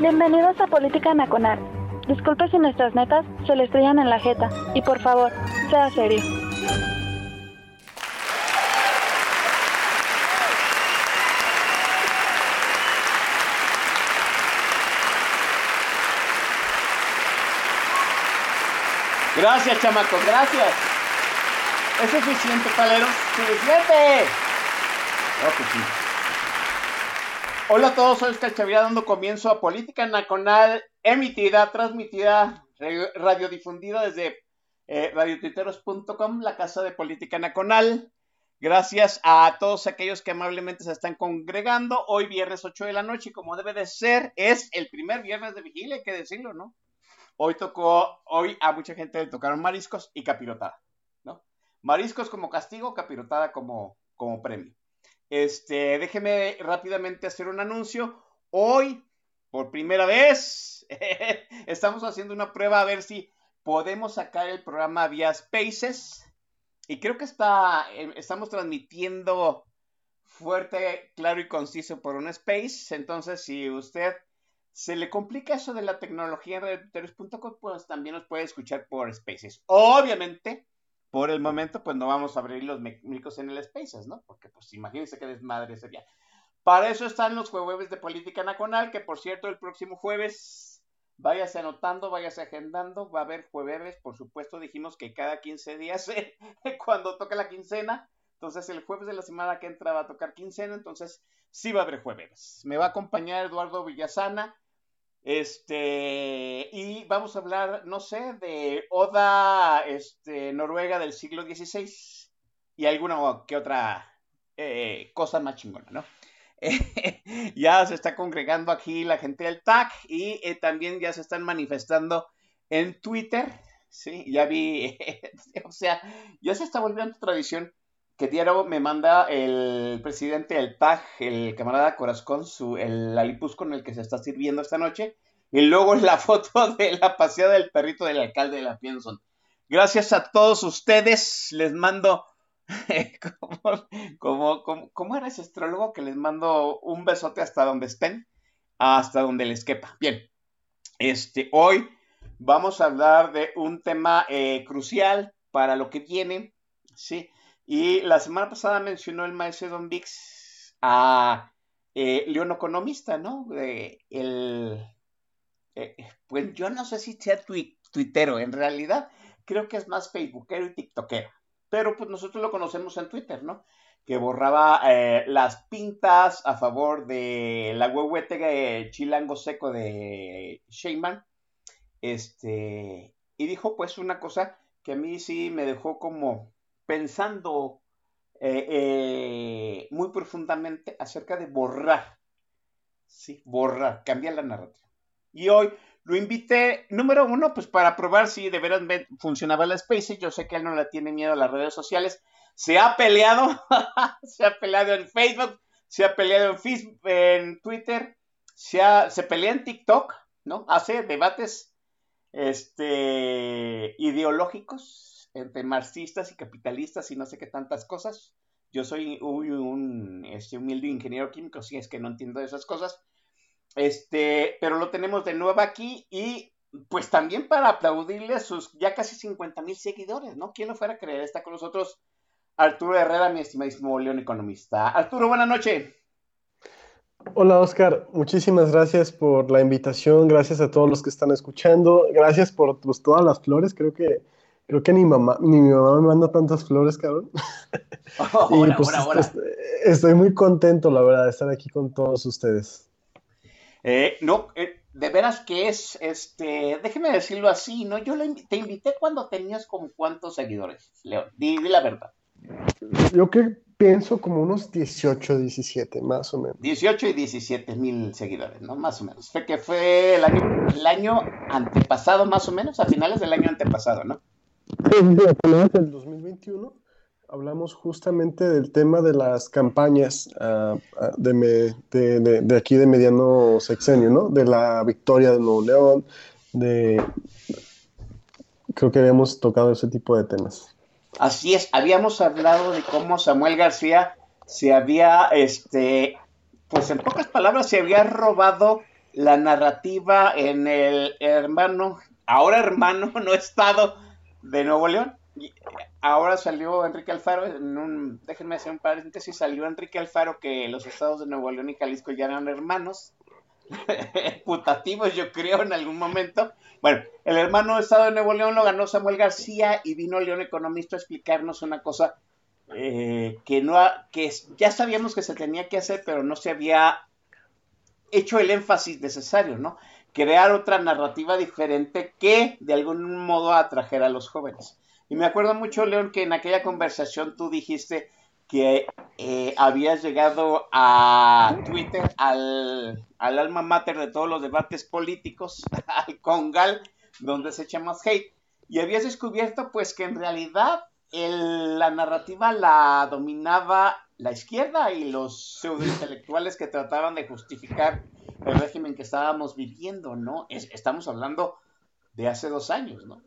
Bienvenidos a Política Nacional. Disculpe si nuestras netas se le estrellan en la jeta. Y por favor, sea serio. Gracias, chamacos, gracias. ¿Es suficiente, paleros? ¡Suficiente! Creo que sí. Hola a todos, soy Oscar dando comienzo a Política Nacional, emitida, transmitida, radiodifundida desde eh, radiotuiteros.com, la casa de Política Nacional. Gracias a todos aquellos que amablemente se están congregando. Hoy viernes 8 de la noche, y como debe de ser, es el primer viernes de vigilia, hay que decirlo, ¿no? Hoy tocó, hoy a mucha gente le tocaron mariscos y capirotada, ¿no? Mariscos como castigo, capirotada como, como premio. Este, déjeme rápidamente hacer un anuncio. Hoy, por primera vez, estamos haciendo una prueba a ver si podemos sacar el programa vía Spaces. Y creo que está, eh, estamos transmitiendo fuerte, claro y conciso por un Space. Entonces, si usted se le complica eso de la tecnología en radiotuiteros.com, pues también nos puede escuchar por Spaces. Obviamente, por el momento, pues no vamos a abrir los micros en el Spaces, ¿no? Porque, pues, imagínense qué desmadre sería. Para eso están los jueves de Política Nacional, que por cierto, el próximo jueves, váyase anotando, váyase agendando, va a haber jueves, por supuesto, dijimos que cada 15 días, eh, cuando toca la quincena, entonces el jueves de la semana que entra va a tocar quincena, entonces sí va a haber jueves. Me va a acompañar Eduardo Villasana, este, y vamos a hablar, no sé, de Oda este, Noruega del siglo XVI y alguna que otra eh, cosa más chingona, ¿no? ya se está congregando aquí la gente del TAC y eh, también ya se están manifestando en Twitter, ¿sí? Ya vi, o sea, ya se está volviendo tradición que diario me manda el presidente del TAG, el camarada Corazón, su, el alipus con el que se está sirviendo esta noche, y luego la foto de la paseada del perrito del alcalde de la Pienson. Gracias a todos ustedes, les mando, como, como, como, ¿cómo era ese astrólogo que les mando un besote hasta donde estén? Hasta donde les quepa. Bien, este, hoy vamos a hablar de un tema eh, crucial para lo que viene, ¿sí? Y la semana pasada mencionó el maestro Don Vix a eh, León Economista, ¿no? El, eh, pues yo no sé si sea tui tuitero, en realidad creo que es más facebookero y tiktokero, pero pues nosotros lo conocemos en Twitter, ¿no? Que borraba eh, las pintas a favor de la huehuete chilango seco de Sheinman, este, y dijo pues una cosa que a mí sí me dejó como pensando eh, eh, muy profundamente acerca de borrar, sí, borrar, cambiar la narrativa. Y hoy lo invité, número uno, pues para probar si de veras funcionaba la Space. Yo sé que él no le tiene miedo a las redes sociales. Se ha peleado, se ha peleado en Facebook, se ha peleado en Twitter, se, ha, se pelea en TikTok, ¿no? Hace debates este, ideológicos entre marxistas y capitalistas y no sé qué tantas cosas. Yo soy un, un este, humilde ingeniero químico, si es que no entiendo esas cosas. Este, pero lo tenemos de nuevo aquí y pues también para aplaudirle a sus ya casi 50 mil seguidores, ¿no? ¿Quién lo fuera a creer? Está con nosotros Arturo Herrera, mi estimadísimo León Economista. Arturo, buenas noches. Hola Oscar, muchísimas gracias por la invitación, gracias a todos los que están escuchando, gracias por pues, todas las flores, creo que creo que ni mamá ni mi mamá me manda tantas flores, cabrón. Oh, y hola, pues hola, hola. est- estoy muy contento, la verdad, de estar aquí con todos ustedes. Eh, no, eh, de veras que es, este, déjeme decirlo así, ¿no? Yo te invité cuando tenías como cuántos seguidores, León, di, di la verdad. Yo que pienso como unos 18, 17, más o menos. 18 y 17 mil seguidores, ¿no? Más o menos. Fue que fue el año, el año antepasado, más o menos, a finales del año antepasado, ¿no? Sí, a finales del 2021 hablamos justamente del tema de las campañas de, me, de, de, de, aquí de mediano sexenio, ¿no? De la victoria de Nuevo León, de... Creo que habíamos tocado ese tipo de temas. Así es, habíamos hablado de cómo Samuel García se había, este, pues en pocas palabras, se había robado la narrativa en el hermano, ahora hermano, no estado de Nuevo León. Ahora salió Enrique Alfaro, en un, déjenme hacer un paréntesis, salió Enrique Alfaro que los estados de Nuevo León y Jalisco ya eran hermanos, putativos yo creo en algún momento. Bueno, el hermano estado de Nuevo León lo ganó Samuel García y vino León Economista a explicarnos una cosa eh, que, no ha, que ya sabíamos que se tenía que hacer, pero no se había hecho el énfasis necesario, ¿no? Crear otra narrativa diferente que de algún modo atrajera a los jóvenes. Y me acuerdo mucho, León, que en aquella conversación tú dijiste que eh, habías llegado a Twitter, al, al, alma mater de todos los debates políticos, al Congal, donde se echa más hate, y habías descubierto pues que en realidad el, la narrativa la dominaba la izquierda y los pseudointelectuales que trataban de justificar el régimen que estábamos viviendo, ¿no? Es, estamos hablando de hace dos años, ¿no?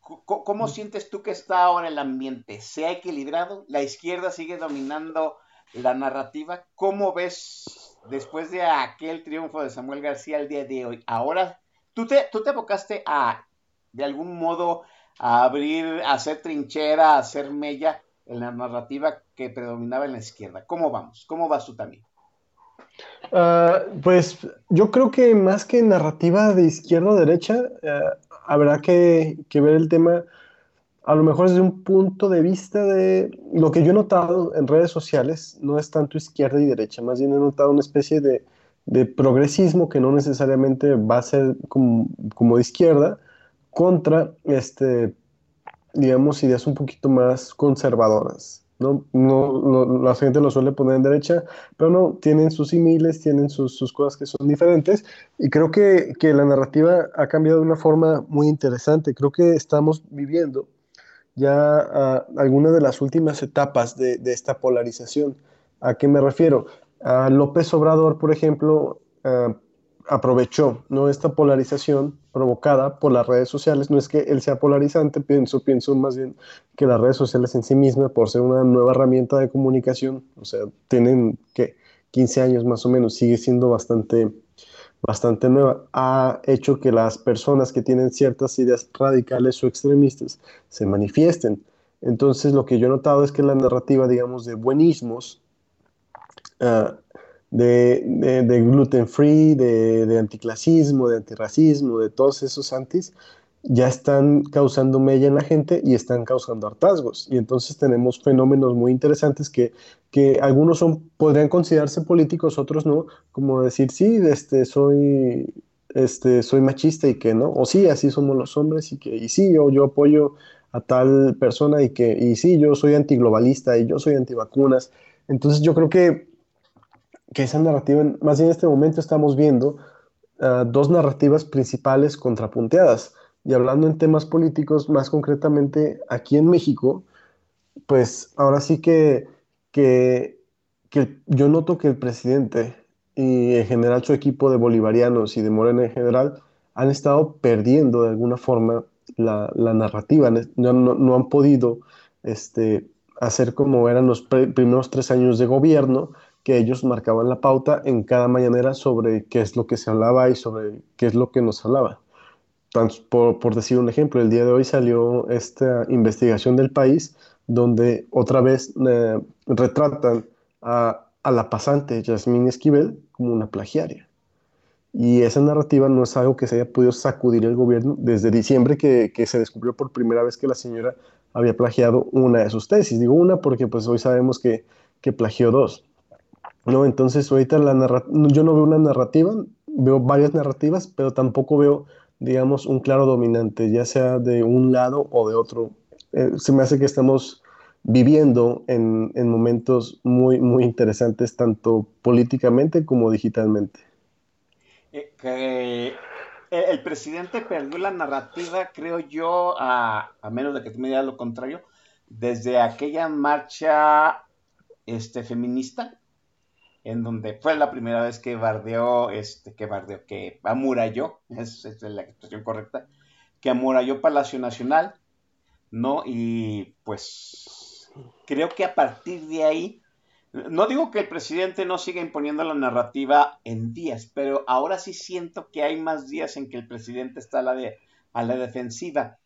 ¿Cómo sientes tú que está ahora el ambiente? ¿Se ha equilibrado? ¿La izquierda sigue dominando la narrativa? ¿Cómo ves después de aquel triunfo de Samuel García el día de hoy? Ahora, tú te, tú te abocaste a, de algún modo, a abrir, a hacer trinchera, a hacer mella en la narrativa que predominaba en la izquierda. ¿Cómo vamos? ¿Cómo vas tú también? Uh, pues yo creo que más que narrativa de izquierda o derecha, uh, habrá que, ver el tema a lo mejor desde un punto de vista de lo que yo he notado en redes sociales, no es tanto izquierda y derecha, más bien he notado una especie de, de progresismo que no necesariamente va a ser como, como de izquierda, contra, este, digamos, ideas un poquito más conservadoras. ¿No? No, la gente lo suele poner en derecha, pero no, tienen sus similes, tienen sus, sus cosas que son diferentes, y creo que, que, la narrativa ha cambiado de una forma muy interesante. Creo que estamos viviendo ya uh, algunas de las últimas etapas de, de, esta polarización. ¿A qué me refiero? A López Obrador, por ejemplo, uh, aprovechó ¿no? esta polarización provocada por las redes sociales. No es que él sea polarizante, pienso, pienso más bien que las redes sociales en sí mismas, por ser una nueva herramienta de comunicación, o sea, tienen que 15 años más o menos, sigue siendo bastante, bastante nueva, ha hecho que las personas que tienen ciertas ideas radicales o extremistas se manifiesten. Entonces, lo que yo he notado es que la narrativa, digamos, de buenismos, uh, de, de, de gluten free, de, de, anticlasismo, de antirracismo, de todos esos antis, ya están causando mella en la gente y están causando hartazgos. Y entonces tenemos fenómenos muy interesantes que, que algunos son, podrían considerarse políticos, otros no, como decir, sí, este, soy, este, soy machista y que no, o sí, así somos los hombres y que, y sí, yo, yo apoyo a tal persona y que, y sí, yo soy antiglobalista y yo soy antivacunas. Entonces yo creo que que esa narrativa, más bien en este momento estamos viendo uh, dos narrativas principales contrapunteadas. Y hablando en temas políticos, más concretamente aquí en México, pues ahora sí que, que, que yo noto que el presidente y en general su equipo de bolivarianos y de Morena en general han estado perdiendo de alguna forma la, la narrativa, no, no, no, han podido este, hacer como eran los primeros tres años de gobierno, que ellos marcaban la pauta en cada mañanera sobre qué es lo que se hablaba y sobre qué es lo que nos hablaba. Por, decir un ejemplo, el día de hoy salió esta investigación del país donde otra vez eh, retratan a, la pasante Yasmín Esquivel como una plagiaria. Y esa narrativa no es algo que se haya podido sacudir el gobierno desde diciembre que, se descubrió por primera vez que la señora había plagiado una de sus tesis. Digo una porque pues hoy sabemos que plagió dos. ¿No? Entonces ahorita la yo no veo una narrativa, veo varias narrativas, pero tampoco veo, digamos, un claro dominante, ya sea de un lado o de otro. Eh, se me hace que estamos viviendo en, en momentos muy, muy interesantes, tanto políticamente como digitalmente. Eh, eh, el presidente perdió la narrativa, creo yo, a, a menos de que tú me digas lo contrario, desde aquella marcha este, feminista, en donde fue la primera vez que bardeó, este, que bardeó, que amuralló, es la expresión correcta, que amuralló Palacio Nacional, ¿no? Y pues creo que a partir de ahí, no digo que el presidente no siga imponiendo la narrativa en días, pero ahora sí siento que hay más días en que el presidente está a la, a la defensiva.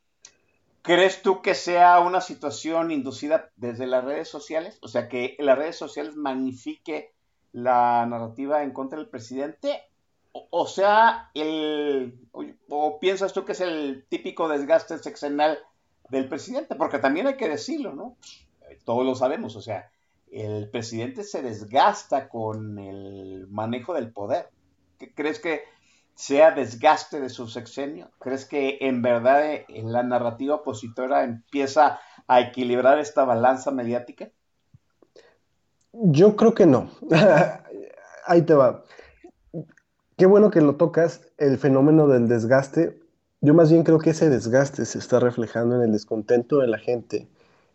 ¿Crees tú que sea una situación inducida desde las redes sociales? O sea, que las redes sociales magnifique la narrativa en contra del presidente. O, sea, el, o, piensas tú que es el típico desgaste sexenal del presidente? Porque también hay que decirlo, ¿no? Todos lo sabemos, o sea, el presidente se desgasta con el manejo del poder. ¿Crees que sea desgaste de su sexenio? ¿Crees que en verdad eh, la narrativa opositora empieza a equilibrar esta balanza mediática? Yo creo que no. Ahí te va. Qué bueno que lo tocas, el fenómeno del desgaste. Yo más bien creo que ese desgaste se está reflejando en el descontento de la gente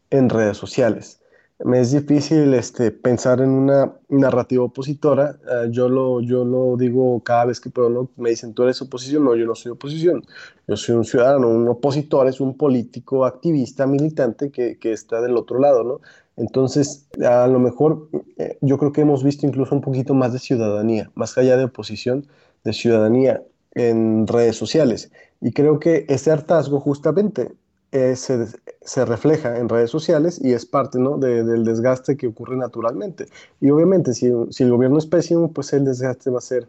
en redes sociales me es difícil este, pensar en una narrativa opositora. Uh, yo, lo, yo lo digo cada vez que puedo, ¿no? me dicen, ¿tú eres oposición? No, yo no soy oposición. Yo soy un ciudadano, un opositor es un político, activista, militante que, que está del otro lado, ¿no? Entonces, a lo mejor eh, yo creo que hemos visto incluso un poquito más de ciudadanía, más allá de oposición, de ciudadanía en redes sociales. Y creo que ese hartazgo justamente eh, se, se, refleja en redes sociales y es parte ¿no? de, del desgaste que ocurre naturalmente. Y obviamente si, si, el gobierno es pésimo, pues el desgaste va a ser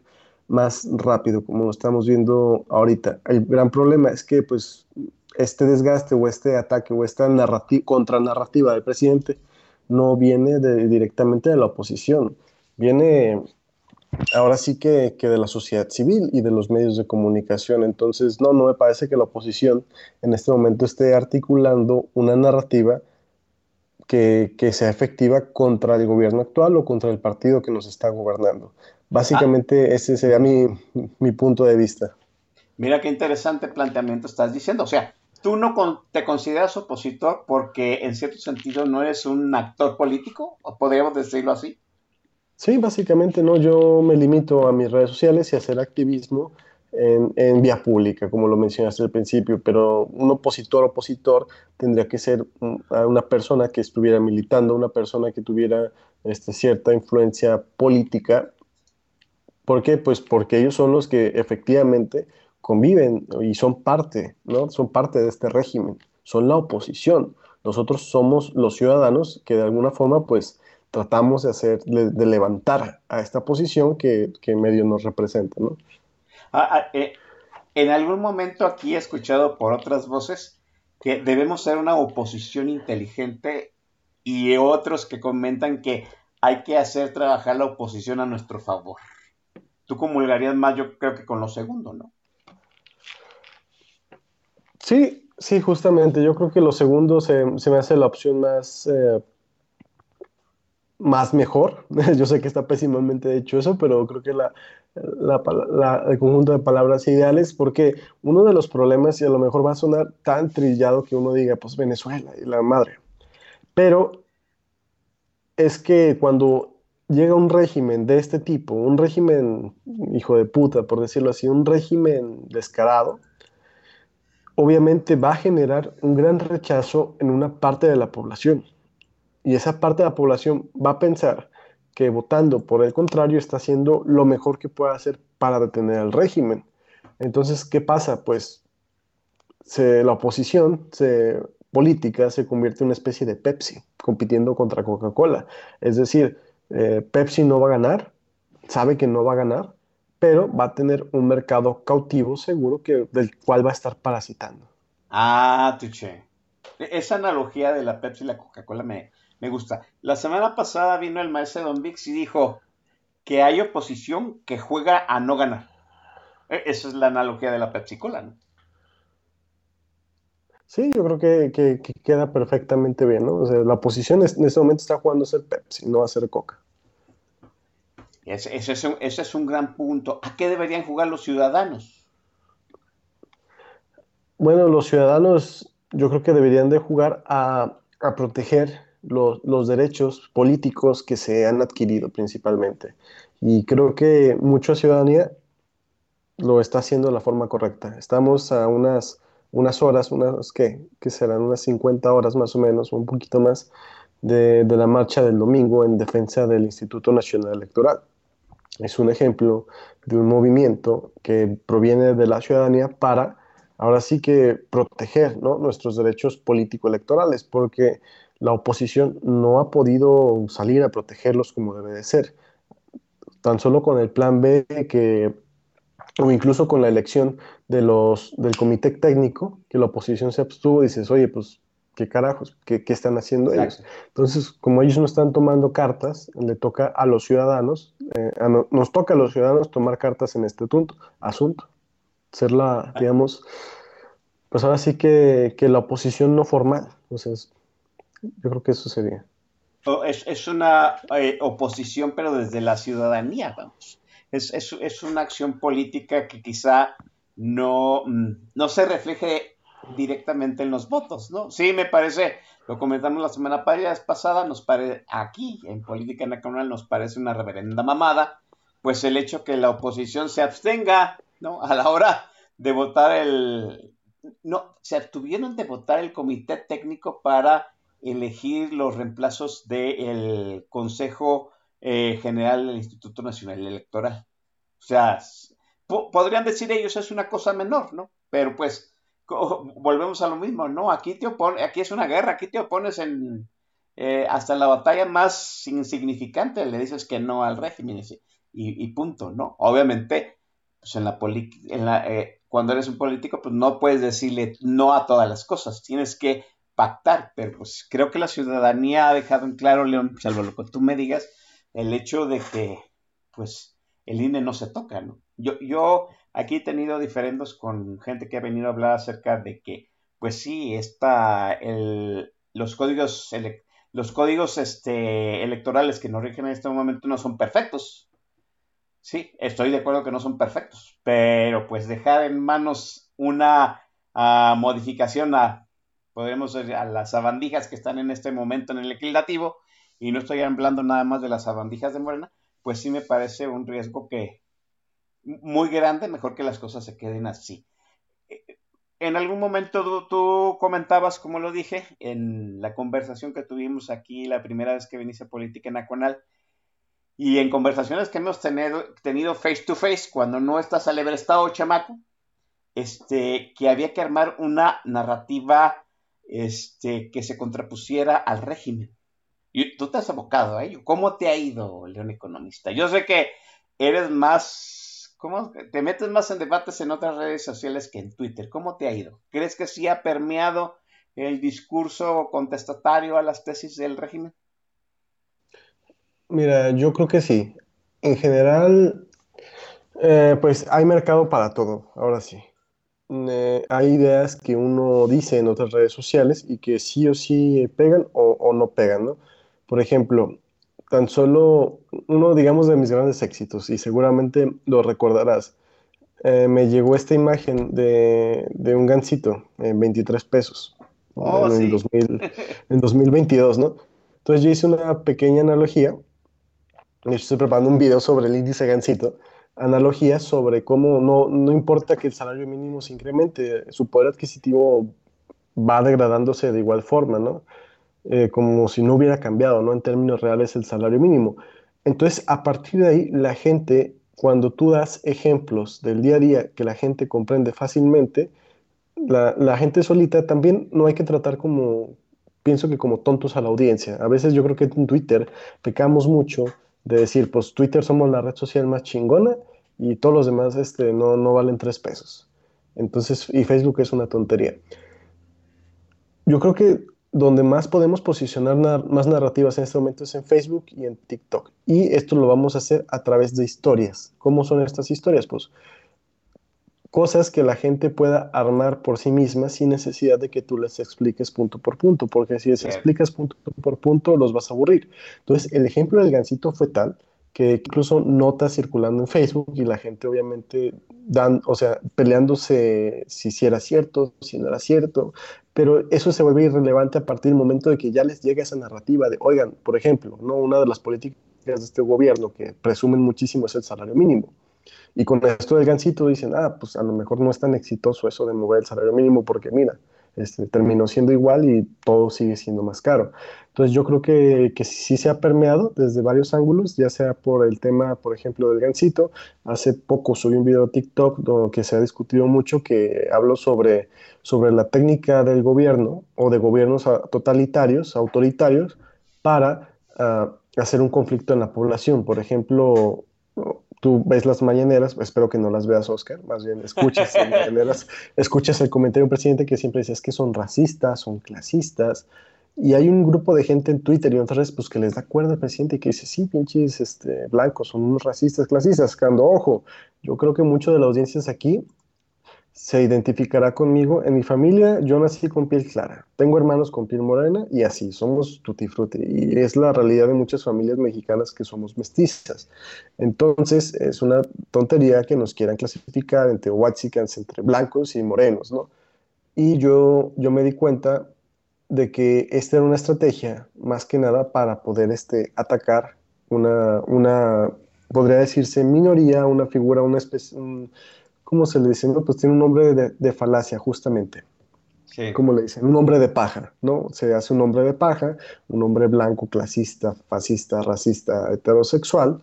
más rápido, como lo estamos viendo ahorita. El gran problema es que pues este desgaste o este ataque o esta contranarrativa del presidente no viene de, directamente de la oposición, viene ahora sí que, que, de la sociedad civil y de los medios de comunicación. Entonces, no, no me parece que la oposición en este momento esté articulando una narrativa que, que sea efectiva contra el gobierno actual o contra el partido que nos está gobernando. Básicamente ah. ese sería mi, mi punto de vista. Mira qué interesante planteamiento estás diciendo. O sea, tú no te consideras opositor porque en cierto sentido no eres un actor político, o podríamos decirlo así. Sí, básicamente no, yo me limito a mis redes sociales y a hacer activismo en, en, vía pública, como lo mencionaste al principio, pero un opositor opositor tendría que ser una persona que estuviera militando, una persona que tuviera este, cierta influencia política. ¿Por qué? Pues porque ellos son los que efectivamente conviven y son parte, ¿no? Son parte de este régimen, son la oposición. Nosotros somos los ciudadanos que de alguna forma, pues, tratamos de hacer, de, levantar a esta posición que, que medio nos representa, ¿no? Ah, ah, eh, en algún momento aquí he escuchado por otras voces que debemos ser una oposición inteligente y otros que comentan que hay que hacer trabajar la oposición a nuestro favor. Tú comulgarías más, yo creo que con lo segundo, ¿no? Sí, sí, justamente. Yo creo que lo segundo se, me hace la opción más eh, más mejor. Yo sé que está pésimamente hecho eso, pero creo que la, el conjunto de palabras ideales, porque uno de los problemas, y a lo mejor va a sonar tan trillado que uno diga, pues Venezuela y la madre, pero es que cuando llega un régimen de este tipo, un régimen hijo de puta, por decirlo así, un régimen descarado, obviamente va a generar un gran rechazo en una parte de la población y esa parte de la población va a pensar que votando por el contrario está haciendo lo mejor que puede hacer para detener al régimen. Entonces, ¿qué pasa? Pues la oposición política se convierte en una especie de Pepsi, compitiendo contra Coca-Cola. Es decir, eh, Pepsi no va a ganar, sabe que no va a ganar, pero va a tener un mercado cautivo seguro que, del cual va a estar parasitando. Ah, tuche. E-, esa analogía de la Pepsi y la Coca-Cola me, me gusta. La semana pasada vino el maestro Don Vix y dijo que hay oposición que juega a no ganar. E, esa es la analogía de la Pepsi Cola, ¿no? Sí, yo creo que, que- que queda perfectamente bien, ¿no? O sea, la oposición es- en este momento está jugando a ser Pepsi, no a ser Coca. Ese, es un, gran punto. ¿A qué deberían jugar los ciudadanos? Bueno, los ciudadanos yo creo que deberían de jugar a, proteger los, derechos políticos que se han adquirido principalmente. Y creo que mucha ciudadanía lo está haciendo de la forma correcta. Estamos a unas, horas, unas, ¿qué? ¿Qué serán? Unas 50 horas más o menos, un poquito más, de la marcha del domingo en defensa del Instituto Nacional Electoral. Es un ejemplo de un movimiento que proviene de la ciudadanía para, ahora sí que, proteger, ¿no? nuestros derechos político-electorales, porque la oposición no ha podido salir a protegerlos como debe de ser. Tan solo con el plan B que o incluso con la elección de los, del comité técnico, que la oposición se abstuvo, dices, oye, pues, ¿qué carajos? ¿Qué, qué están haciendo ellos? Entonces, como ellos no están tomando cartas, le toca a los ciudadanos, eh, a no- nos toca a los ciudadanos tomar cartas en este tunto- asunto. Ser la, digamos, pues ahora sí que, que la oposición no formal. Entonces, yo creo que eso sería. O Es, es una eh, oposición, pero desde la ciudadanía, vamos. Es, es, es una acción política que quizá no, mm, no se refleje directamente en los votos, ¿no? Sí, me parece, lo comentamos la semana pa- pasada, nos parece, aquí en Política Nacional nos parece una reverenda mamada, pues el hecho que la oposición se abstenga, ¿no? A la hora de votar el... No, se abstuvieron de votar el comité técnico para elegir los reemplazos del Consejo eh, General del Instituto Nacional Electoral. O sea, podrían decir ellos es una cosa menor, ¿no? Pero pues volvemos a lo mismo, ¿no? Aquí te opone, aquí es una guerra, aquí te opones en eh, hasta la batalla más insignificante le dices que no al régimen y, punto, ¿no? Obviamente, pues en la en eh, cuando eres un político, pues no puedes decirle no a todas las cosas, tienes que pactar, pero pues creo que la ciudadanía ha dejado en claro, León, salvo lo que tú me digas, el hecho de que, pues, el INE no se toca, ¿no? Yo, yo aquí he tenido diferendos con gente que ha venido a hablar acerca de que, pues sí, está el, los códigos, los códigos este, electorales que nos rigen en este momento no son perfectos. Sí, estoy de acuerdo que no son perfectos, pero pues dejar en manos una ah, modificación a, podríamos decir, a las sabandijas que están en este momento en el legislativo, y no estoy hablando nada más de las sabandijas de Morena, pues sí me parece un riesgo que muy grande, mejor que las cosas se queden así. En algún momento tú, comentabas, como lo dije, en la conversación que tuvimos aquí la primera vez que viniste a Política Nacional, y en conversaciones que hemos tenido, tenido face to face, cuando no estás al estado chamaco, este, que había que armar una narrativa este, que se contrapusiera al régimen. Y tú te has abocado a ello. ¿Cómo te ha ido, León Economista? Yo sé que eres más, ¿cómo? Te metes más en debates en otras redes sociales que en Twitter. ¿Cómo te ha ido? ¿Crees que sí ha permeado el discurso contestatario a las tesis del régimen? Mira, yo creo que sí. En general, eh, pues hay mercado para todo, ahora sí. Eh, hay ideas que uno dice en otras redes sociales y que sí o sí pegan o, o no pegan, ¿no? Por ejemplo, tan solo uno, digamos, de mis grandes éxitos, y seguramente lo recordarás, eh, me llegó esta imagen de, de un gansito en 23 pesos Oh, en, sí. 2000 en 2022, ¿no? Entonces yo hice una pequeña analogía, estoy preparando un video sobre el índice gansito, analogía sobre cómo no, no importa que el salario mínimo se incremente, su poder adquisitivo va degradándose de igual forma, ¿no? Eh, como si no hubiera cambiado, ¿no? En términos reales el salario mínimo. Entonces, a partir de ahí, la gente, cuando tú das ejemplos del día a día que la gente comprende fácilmente, la, la gente solita también no hay que tratar como, pienso que como tontos a la audiencia. A veces yo creo que en Twitter pecamos mucho de decir, pues Twitter somos la red social más chingona y todos los demás este, no, no valen tres pesos. Entonces, y Facebook es una tontería. Yo creo que donde más podemos posicionar nar- más narrativas en este momento es en Facebook y en TikTok. Y esto lo vamos a hacer a través de historias. ¿Cómo son estas historias? Pues cosas que la gente pueda armar por sí misma sin necesidad de que tú les expliques punto por punto, porque si les explicas punto por punto los vas a aburrir. Entonces, el ejemplo del gancito fue tal que incluso notas circulando en Facebook y la gente obviamente dan, o sea, peleándose si, si era cierto, si no era cierto, pero eso se vuelve irrelevante a partir del momento de que ya les llega esa narrativa de, oigan, por ejemplo, ¿no? una de las políticas de este gobierno que presumen muchísimo es el salario mínimo. Y con esto del gancito dicen, ah, pues a lo mejor no es tan exitoso eso de mover el salario mínimo porque mira, este, terminó siendo igual y todo sigue siendo más caro. Entonces yo creo que, que sí se ha permeado desde varios ángulos, ya sea por el tema, por ejemplo, del gancito. Hace poco subí un video a TikTok donde se ha discutido mucho que hablo sobre, sobre la técnica del gobierno o de gobiernos totalitarios, autoritarios, para uh, hacer un conflicto en la población. Por ejemplo, tú ves las mañaneras, espero que no las veas, Oscar, más bien escuchas, mañaneras, escuchas el comentario del presidente que siempre dice que son racistas, son clasistas, y hay un grupo de gente en Twitter y en otras redes pues, que les da cuerda al presidente y que dice, sí, pinches este, blancos, son unos racistas, clasistas, cuando, ojo, yo creo que mucho de la audiencia aquí se identificará conmigo. En mi familia yo nací con piel clara, tengo hermanos con piel morena y así, somos tutti frutti. Y es la realidad de muchas familias mexicanas que somos mestizas. Entonces es una tontería que nos quieran clasificar entre whitexicans, entre blancos y morenos, ¿no? Y yo, yo me di cuenta de que esta era una estrategia más que nada para poder este, atacar una, una, podría decirse, minoría, una figura, una especie... ¿cómo se le dice? Pues tiene un nombre de, falacia, justamente. Sí. Como le dicen, un hombre de paja, ¿no? Se hace un hombre de paja, un hombre blanco, clasista, fascista, racista, heterosexual,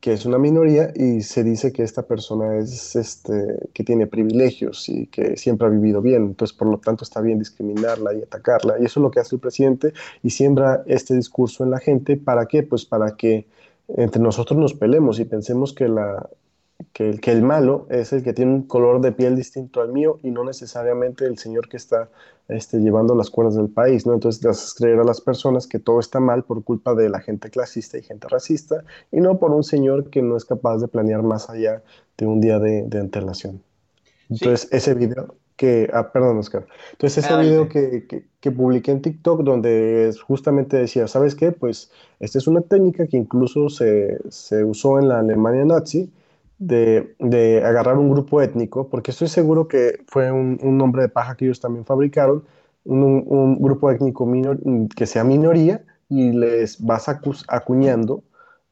que es una minoría y se dice que esta persona es este que tiene privilegios y que siempre ha vivido bien, entonces por lo tanto está bien discriminarla y atacarla y eso es lo que hace el presidente y siembra este discurso en la gente para qué? Pues para que entre nosotros nos pelemos y pensemos que la que el, que el malo es el que tiene un color de piel distinto al mío y no necesariamente el señor que está este, llevando las cuerdas del país, ¿no? Entonces te haces creer a las personas que todo está mal por culpa de la gente clasista y gente racista y no por un señor que no es capaz de planear más allá de un día de, de antelación. Entonces ese video que, ah, perdón Oscar, entonces ese video que, que, que, publiqué en TikTok donde justamente decía, ¿sabes qué? Pues esta es una técnica que incluso se, se usó en la Alemania nazi, de, agarrar un grupo étnico, porque estoy seguro que fue un, nombre de paja que ellos también fabricaron, un, grupo étnico que sea minoría y les vas acuñando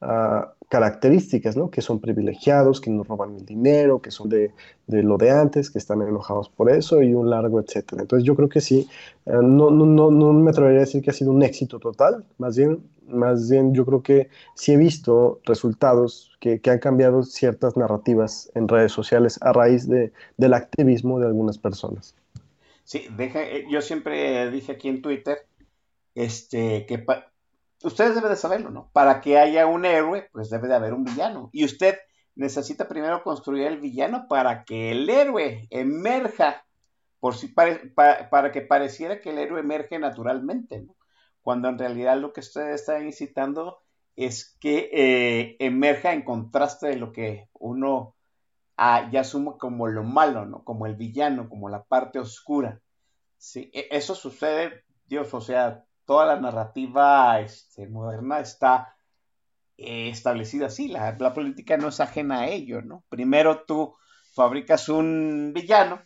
uh, características, ¿no? Que son privilegiados, que nos roban el dinero, que son de, lo de antes, que están enojados por eso y un largo etcétera. Entonces yo creo que sí, eh, no, no, no, no me atrevería a decir que ha sido un éxito total, más bien más bien yo creo que sí he visto resultados que, han cambiado ciertas narrativas en redes sociales a raíz de, del activismo de algunas personas. Sí, deja, eh, yo siempre dije aquí en Twitter este, que ustedes deben de saberlo, ¿no? Para que haya un héroe, pues debe de haber un villano. Y usted necesita primero construir el villano para que el héroe emerja, por si para que pareciera que el héroe emerge naturalmente, ¿no? Cuando en realidad lo que usted está incitando es que eh, emerja en contraste de lo que uno ah, ya asume como lo malo, ¿no? Como el villano, como la parte oscura. Sí, e, eso sucede, Dios, o sea, toda la narrativa este, moderna está eh, establecida así, la, la, política no es ajena a ello, ¿no? Primero tú fabricas un villano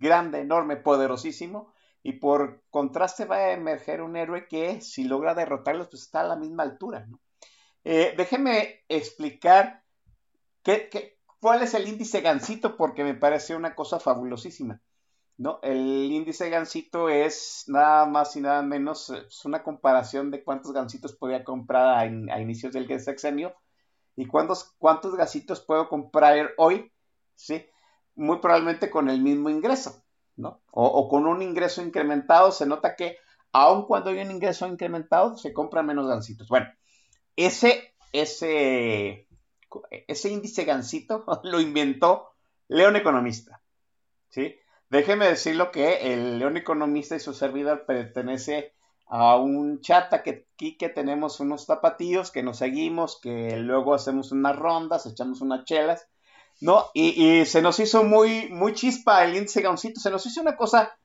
grande, enorme, poderosísimo, y por contraste va a emerger un héroe que si logra derrotarlos pues está a la misma altura. ¿no? Eh, déjeme explicar qué, cuál es el índice gansito porque me parece una cosa fabulosísima. ¿no? El índice gansito es nada más y nada menos es una comparación de cuántos gansitos podía comprar a, inicios del sexenio y cuántos, cuántos gasitos puedo comprar hoy, ¿sí? Muy probablemente con el mismo ingreso. O, con un ingreso incrementado, se nota que aun cuando hay un ingreso incrementado, se compran menos gancitos. Bueno, ese, ese, ese índice gancito lo inventó León Economista, ¿sí? Déjeme decirlo que el León Economista y su servidor pertenece a un chat que aquí que tenemos unos zapatillos que nos seguimos, que luego hacemos unas rondas, echamos unas chelas ¿no? Y, se nos hizo muy, muy chispa el índice Gancito, se nos hizo una cosa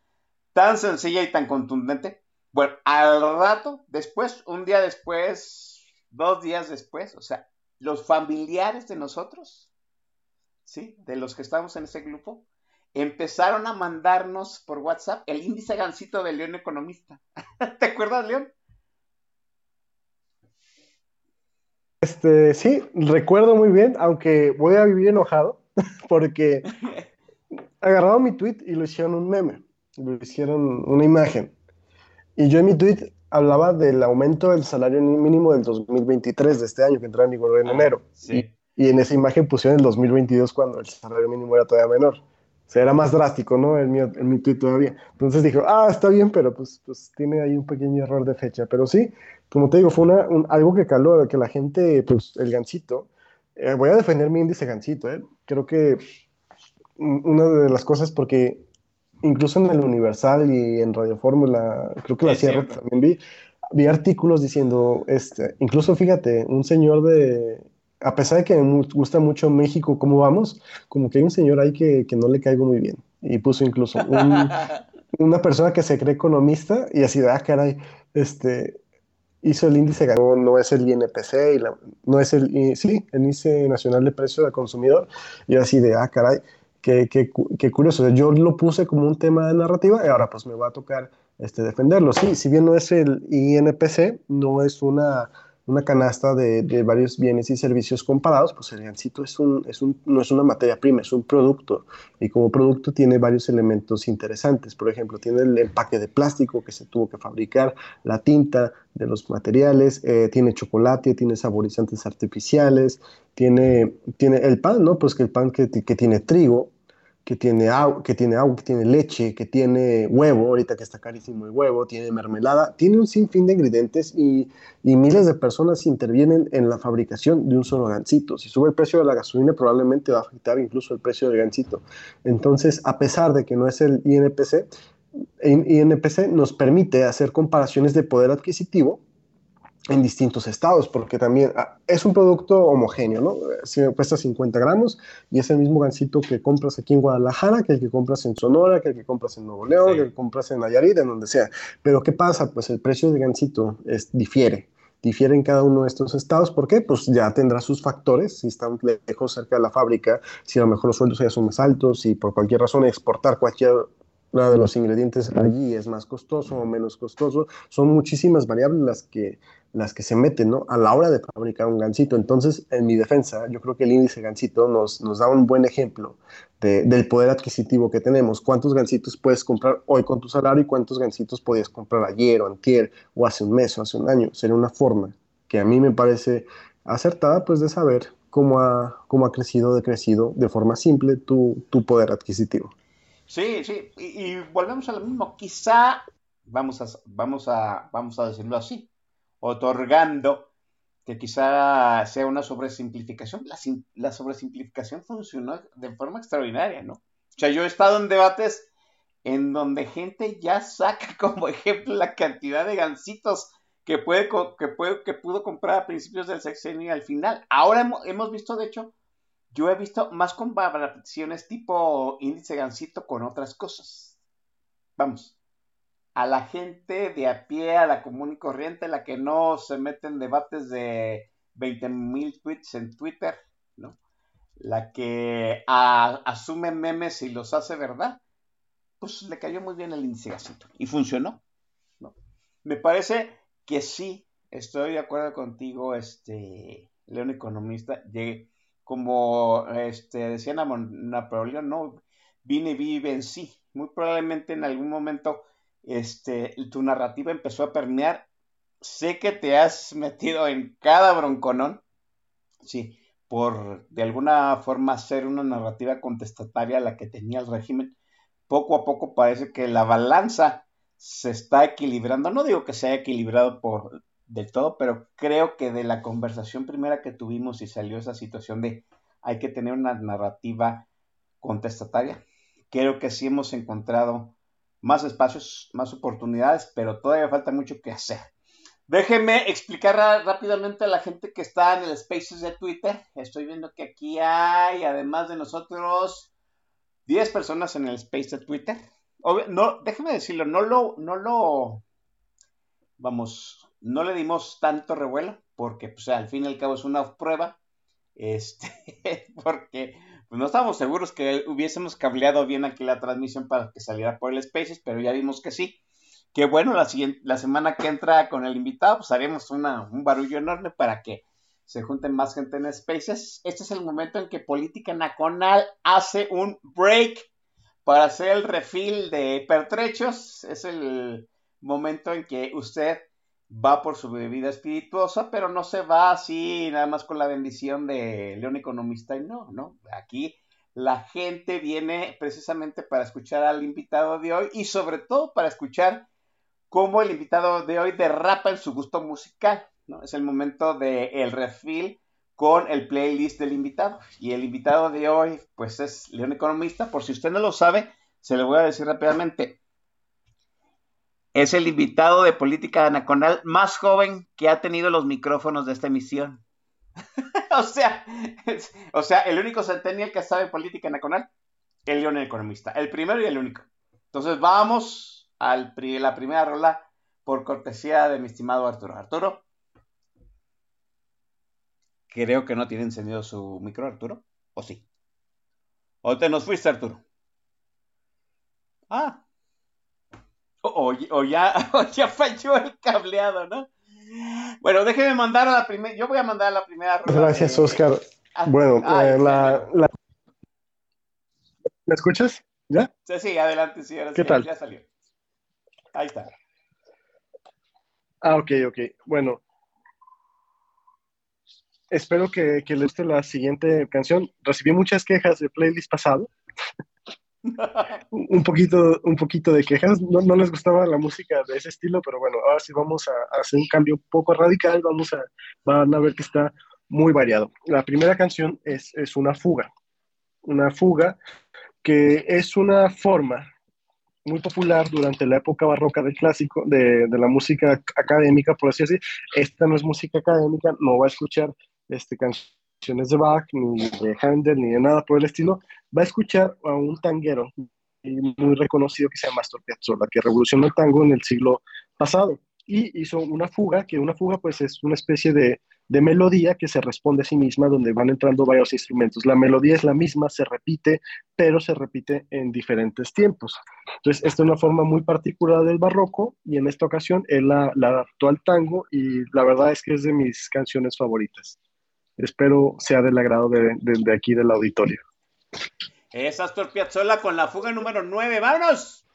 tan sencilla y tan contundente. Bueno, al rato, después, un día después, dos días después, o sea, los familiares de nosotros, ¿sí? De los que estamos en ese grupo, empezaron a mandarnos por WhatsApp el índice gancito de León Economista. ¿Te acuerdas, León? Este, sí, recuerdo muy bien, aunque voy a vivir enojado, porque agarraron mi tweet y lo hicieron un meme, lo hicieron una imagen. Y yo en mi tweet hablaba del aumento del salario mínimo del 2023, de este año, que entra en vigor en ah, enero. Y, y, en esa imagen pusieron el 2022 cuando el salario mínimo era todavía menor. O sea, era más drástico, ¿no? En mi, en mi tweet todavía. Entonces dijo, ah, está bien, pero pues, pues tiene ahí un pequeño error de fecha. Pero sí, como te digo, fue una, algo que caló, que la gente, pues el gancito, eh, voy a defender mi índice gancito, ¿eh? Creo que una de las cosas, porque incluso en el Universal y en Radio Fórmula, creo que la Sierra también vi, vi artículos diciendo, este, incluso fíjate, un señor de, a pesar de que me gusta mucho México, cómo vamos, como que hay un señor ahí que, que no le caigo muy bien. Y puso incluso una persona que se cree economista y así ah, caray, este, hizo el índice, no, no es el INPC, y no es el, sí, el índice nacional de precio del consumidor. Y así de, ah, caray, qué, qué, qué curioso. Yo lo puse como un tema de narrativa y ahora pues me va a tocar este, defenderlo. Sí, si bien no es el INPC, no es una una canasta de, de, varios bienes y servicios comparados, pues el gancito es un, es un, no es una materia prima, es un producto. Y como producto tiene varios elementos interesantes. Por ejemplo, tiene el empaque de plástico que se tuvo que fabricar, la tinta de los materiales, eh, tiene chocolate, tiene saborizantes artificiales, tiene, tiene el pan, ¿no? Pues que el pan que, que tiene trigo, que tiene, agua, que tiene agua, que tiene leche, que tiene huevo, ahorita que está carísimo el huevo, tiene mermelada, tiene un sinfín de ingredientes y, y, miles de personas intervienen en la fabricación de un solo gansito. Si sube el precio de la gasolina, probablemente va a afectar incluso el precio del gansito. Entonces, a pesar de que no es el INPC, INPC nos permite hacer comparaciones de poder adquisitivo en distintos estados, porque también ah, es un producto homogéneo, ¿no? Si cuesta 50 gramos y es el mismo gansito que compras aquí en Guadalajara, que el que compras en Sonora, que el que compras en Nuevo León, que el que compras en Nayarit, en donde sea. Pero ¿qué pasa? Pues el precio del gansito es, difiere, difiere en cada uno de estos estados. ¿Por qué? Pues ya tendrá sus factores, si están lejos cerca de la fábrica, si a lo mejor los sueldos ya son más altos, si por cualquier razón exportar cualquier uno de los ingredientes allí es más costoso o menos costoso. Son muchísimas variables las que las que se meten ¿no? a la hora de fabricar un gansito. Entonces, en mi defensa, yo creo que el índice gansito nos, nos da un buen ejemplo del poder adquisitivo que tenemos. ¿Cuántos gansitos puedes comprar hoy con tu salario y cuántos gansitos podías comprar ayer o antier o hace un mes o hace un año? Sería una forma que a mí me parece acertada pues de saber cómo ha, cómo ha crecido, decrecido de forma simple tu, tu poder adquisitivo. Sí, sí, y, y, volvemos a lo mismo. Quizá, vamos a, vamos a, vamos a decirlo así, otorgando, que quizá sea una sobresimplificación. La, sobresimplificación funcionó de forma extraordinaria, ¿no? O sea, yo he estado en debates en donde gente ya saca como ejemplo la cantidad de gansitos que, puede, que pudo comprar a principios del sexenio y al final. Ahora hemos, hemos visto, de hecho, yo he visto más comparaciones tipo índice gansito con otras cosas. Vamos, a la gente de a pie, a la común y corriente, la que no se mete en debates de 20 mil tweets en Twitter, ¿no? La que asume memes y los hace verdad, pues le cayó muy bien el índice gasito y funcionó, ¿no? Me parece que sí, estoy de acuerdo contigo, este, León Economista, de, como este, decía Napoleón, no, vine, vive en sí, muy probablemente en algún momento este, tu narrativa empezó a permear. Sé que te has metido en cada bronconón, sí, por de alguna forma hacer una narrativa contestataria a la que tenía el régimen. Poco a poco parece que la balanza se está equilibrando. No digo que se haya equilibrado por del todo, pero creo que de la conversación primera que tuvimos y salió esa situación de hay que tener una narrativa contestataria. Creo que sí hemos encontrado más espacios, más oportunidades, pero todavía falta mucho que hacer. Déjenme explicar rápidamente a la gente que está en el Spaces de Twitter. Estoy viendo que aquí hay, además de nosotros, 10 personas en el Space de Twitter. no, déjenme decirlo, no lo, no lo, vamos, no le dimos tanto revuelo, porque pues, al fin y al cabo es una prueba. Este, porque pues, no estábamos seguros que hubiésemos cableado bien aquí la transmisión para que saliera por el Spaces, pero ya vimos que sí que bueno, la, siguiente, la semana que entra con el invitado, pues haremos un barullo enorme para que se junten más gente en Spaces. Este es el momento en que Política Nacional hace un break para hacer el refill de pertrechos. Es el momento en que usted va por su bebida espirituosa, pero no se va así nada más con la bendición de León Economista y no, no. Aquí la gente viene precisamente para escuchar al invitado de hoy y sobre todo para escuchar cómo el invitado de hoy derrapa en su gusto musical. ¿no? Es el momento del el refill con el playlist del invitado. Y el invitado de hoy, pues es León Economista. Por si usted no lo sabe, se lo voy a decir rápidamente. Es el invitado de política nacional más joven que ha tenido los micrófonos de esta emisión. o sea, o sea, el único centennial que sabe política nacional, el León Economista. El primero y el único. Entonces vamos al la primera rola por cortesía de mi estimado Arturo. Arturo. Creo que no tiene encendido su micro, Arturo. ¿O sí? ¿O te nos fuiste, Arturo? Ah. O, ya, ya falló el cableado, ¿no? Bueno, déjeme mandar a la primera. Yo voy a mandar a la primera. Gracias, Oscar. Ah, bueno, eh, la, ¿Me escuchas? ¿Ya? Sí, sí, adelante, sí, ¿Qué tal? ya salió. Ahí está. Ah, ok, ok. Bueno. Espero que, que le guste la siguiente canción. Recibí muchas quejas de playlist pasado. un, poquito, un poquito de quejas. No, les gustaba la música de ese estilo, pero bueno, ahora sí vamos a, hacer un cambio poco radical. Vamos a, van a ver que está muy variado. La primera canción es, es una fuga. Una fuga que es una forma muy popular durante la época barroca del clásico, de, de, la música académica, por así decir. Esta no es música académica, no va a escuchar este, canciones de Bach, ni de Handel, ni de nada por el estilo. Va a escuchar a un tanguero muy reconocido que se llama Astor Piazzolla, que revolucionó el tango en el siglo pasado y hizo una fuga, que una fuga pues es una especie de, de melodía que se responde a sí misma, donde van entrando varios instrumentos. La melodía es la misma, se repite, pero se repite en diferentes tiempos. Entonces, esta es una forma muy particular del barroco y en esta ocasión él la, la adaptó al tango y la verdad es que es de mis canciones favoritas. Espero sea del agrado de, de, aquí del auditorio. Es Astor Piazzolla con la fuga número 9. ¡Vámonos!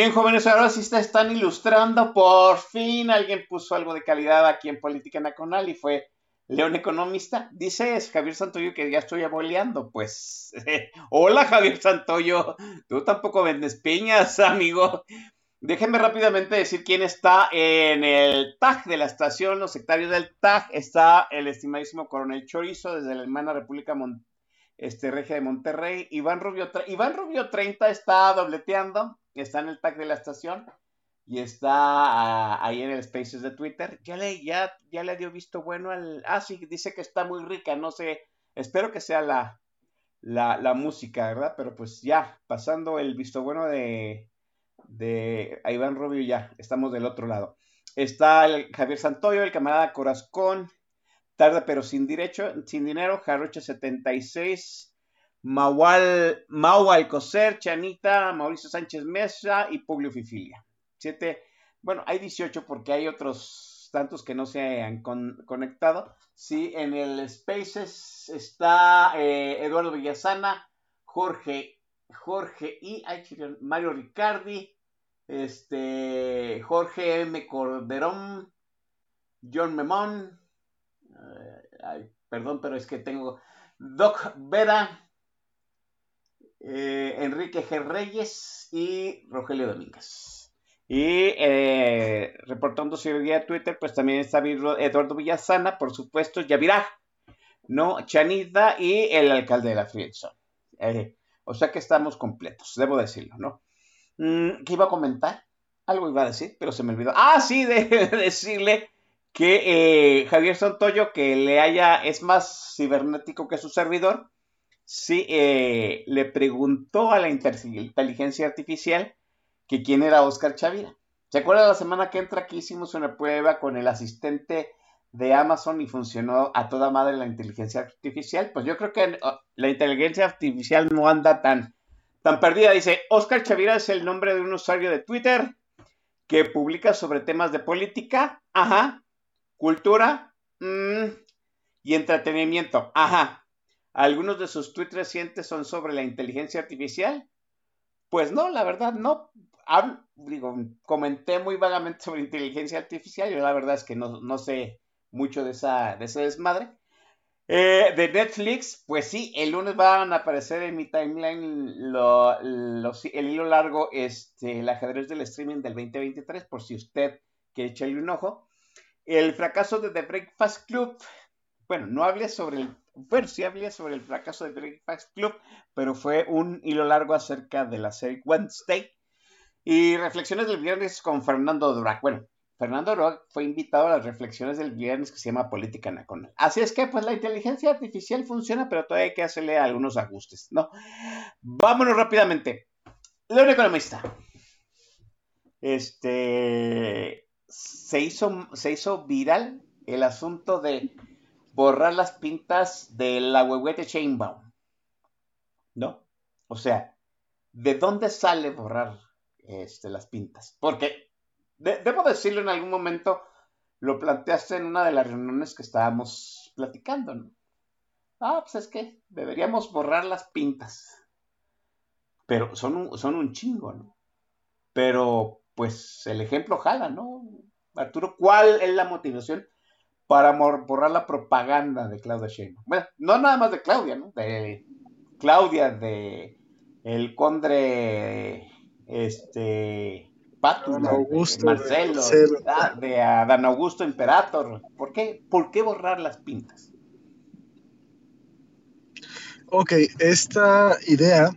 Bien, jóvenes, ahora sí se están ilustrando. Por fin alguien puso algo de calidad aquí en Política Nacional y fue León Economista. Dice Javier Santoyo que ya estoy aboleando. Pues, hola Javier Santoyo. Tú tampoco vendes piñas, amigo. Déjenme rápidamente decir quién está en el TAG de la estación, los sectarios del TAG. Está el estimadísimo Coronel Chorizo desde la hermana República este, Regia de Monterrey. Iván Rubio, Iván Rubio 30 está dobleteando está en el tag de la estación y está ah, ahí en el Spaces de Twitter. Ya le, ya, ya le dio visto bueno al... Ah, sí, dice que está muy rica, no sé, espero que sea la, la, música, ¿verdad? Pero pues ya, pasando el visto bueno de, de Iván Rubio, ya, estamos del otro lado. Está el Javier Santoyo, el camarada Corazcón, tarde pero sin derecho, sin dinero, Jaroche 76, Maual, Mau Alcocer, Chanita, Mauricio Sánchez Mesa y Publio Fifilia. Siete, bueno, hay 18 porque hay otros tantos que no se han conectado. Sí, en el Spaces está eh, Eduardo Villasana, Jorge, Jorge y Mario Ricardi, este, Jorge M. Corderón, John Memón, eh, perdón, pero es que tengo Doc Vera, eh, Enrique G. Reyes y Rogelio Domínguez. Y eh, reportando su a Twitter, pues también está Eduardo Villasana, por supuesto, Yavirá, ¿no? Chanita y el alcalde de la Friendzone. Eh, o sea que estamos completos, debo decirlo, ¿no? Mm, ¿Qué iba a comentar? Algo iba a decir, pero se me olvidó. Ah, sí, de decirle que Javier Santoyo, que le haya, es más cibernético que su servidor, sí eh, le preguntó a la inteligencia artificial que quién era Oscar Chavira. ¿Se acuerda la semana que entra que hicimos una prueba con el asistente de Amazon y funcionó a toda madre la inteligencia artificial? Pues yo creo que oh, la inteligencia artificial no anda tan, tan perdida. Dice, Oscar Chavira es el nombre de un usuario de Twitter que publica sobre temas de política, ajá, cultura mm, y entretenimiento, ajá. ¿Algunos de sus tweets recientes son sobre la inteligencia artificial? Pues no, la verdad no. digo, comenté muy vagamente sobre inteligencia artificial. Yo la verdad es que no, sé mucho de, esa, de ese desmadre. Eh, de Netflix, pues sí, el lunes van a aparecer en mi timeline lo, el hilo largo, este, el ajedrez del streaming del 2023, por si usted quiere echarle un ojo. El fracaso de The Breakfast Club, bueno, no hablé sobre el sobre el fracaso de Breakfast Club, pero fue un hilo largo acerca de la serie Wednesday. Y reflexiones del viernes con Fernando Durac. Bueno, Fernando Durac fue invitado a las reflexiones del viernes que se llama Política Nacional. Así es que, pues, la inteligencia artificial funciona, pero todavía hay que hacerle algunos ajustes, ¿no? Vámonos rápidamente. León Economista. Este. Se hizo, se hizo viral el asunto de borrar las pintas de la huehuete Chainbaum. ¿No? O sea, ¿de dónde sale borrar este, las pintas? Porque, debo decirlo en algún momento, lo planteaste en una de las reuniones que estábamos platicando, ¿no? Ah, pues es que deberíamos borrar las pintas. Pero son un, son un chingo, ¿no? Pero, pues, el ejemplo jala, ¿no? Arturo, ¿cuál es la motivación? Para borrar la propaganda de Claudia Sheinbaum. Bueno, no nada más de Claudia, ¿no? De Claudia, de el conde, este, Pátula, Augusto, Marcelo, de, Adán Augusto Imperator. ¿Por qué? ¿Por qué borrar las pintas? Ok, esta idea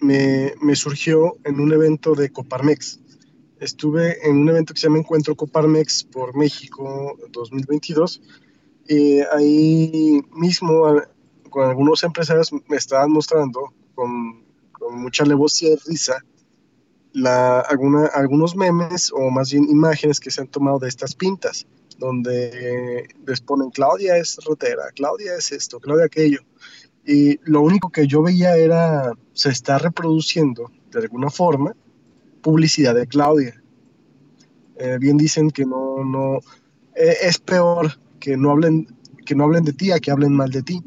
me, me surgió en un evento de Coparmex estuve en un evento que se llama Encuentro Coparmex por México 2022. Y ahí mismo, con algunos empresarios, me estaban mostrando con, mucha alevosía y risa la, algunos memes o más bien imágenes que se han tomado de estas pintas, donde les ponen Claudia es rotera, Claudia es esto, Claudia aquello. Y lo único que yo veía era, se está reproduciendo de alguna forma publicidad de Claudia. Eh, bien dicen que no, no, eh, es peor que no hablen, que no hablen de ti a que hablen mal de ti.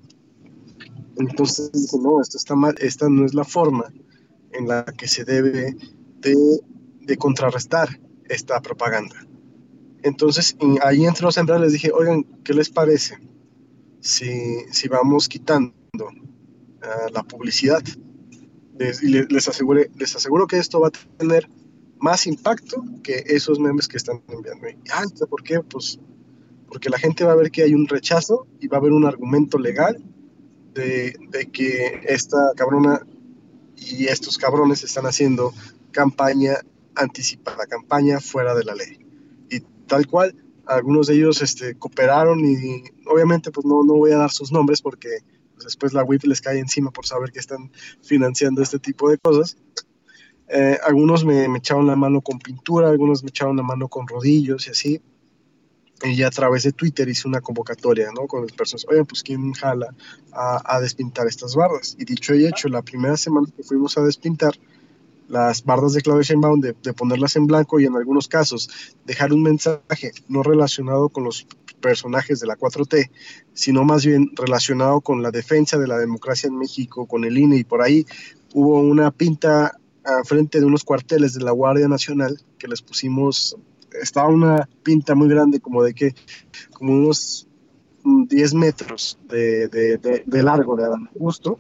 Entonces no, esto está mal, esta no es la forma en la que se debe de contrarrestar esta propaganda. Entonces, ahí entre los empleados les dije, oigan, ¿qué les parece si, si vamos quitando uh, la publicidad? Les, y les, aseguré, les aseguro que esto va a tener más impacto que esos memes que están enviando. Y, ah, ¿por qué? Pues porque la gente va a ver que hay un rechazo y va a haber un argumento legal de, de que esta cabrona y estos cabrones están haciendo campaña anticipada, campaña fuera de la ley tal cual. Algunos de ellos este, cooperaron y obviamente pues no, no voy a dar sus nombres porque después la WIP les cae encima por saber que están financiando este tipo de cosas. Eh, algunos me, me, echaron la mano con pintura, algunos me echaron la mano con rodillos y así. Y a través de Twitter hice una convocatoria, ¿no? Con las personas, oye, pues ¿quién jala a, a despintar estas barras? Y dicho y hecho, la primera semana que fuimos a despintar, las bardas de Claudia Sheinbaum de, de, ponerlas en blanco y en algunos casos dejar un mensaje no relacionado con los personajes de la 4T, sino más bien relacionado con la defensa de la democracia en México, con el INE y por ahí hubo una pinta frente de unos cuarteles de la Guardia Nacional que les pusimos, estaba una pinta muy grande como de que, como unos 10 metros de, de, largo de Adán Justo.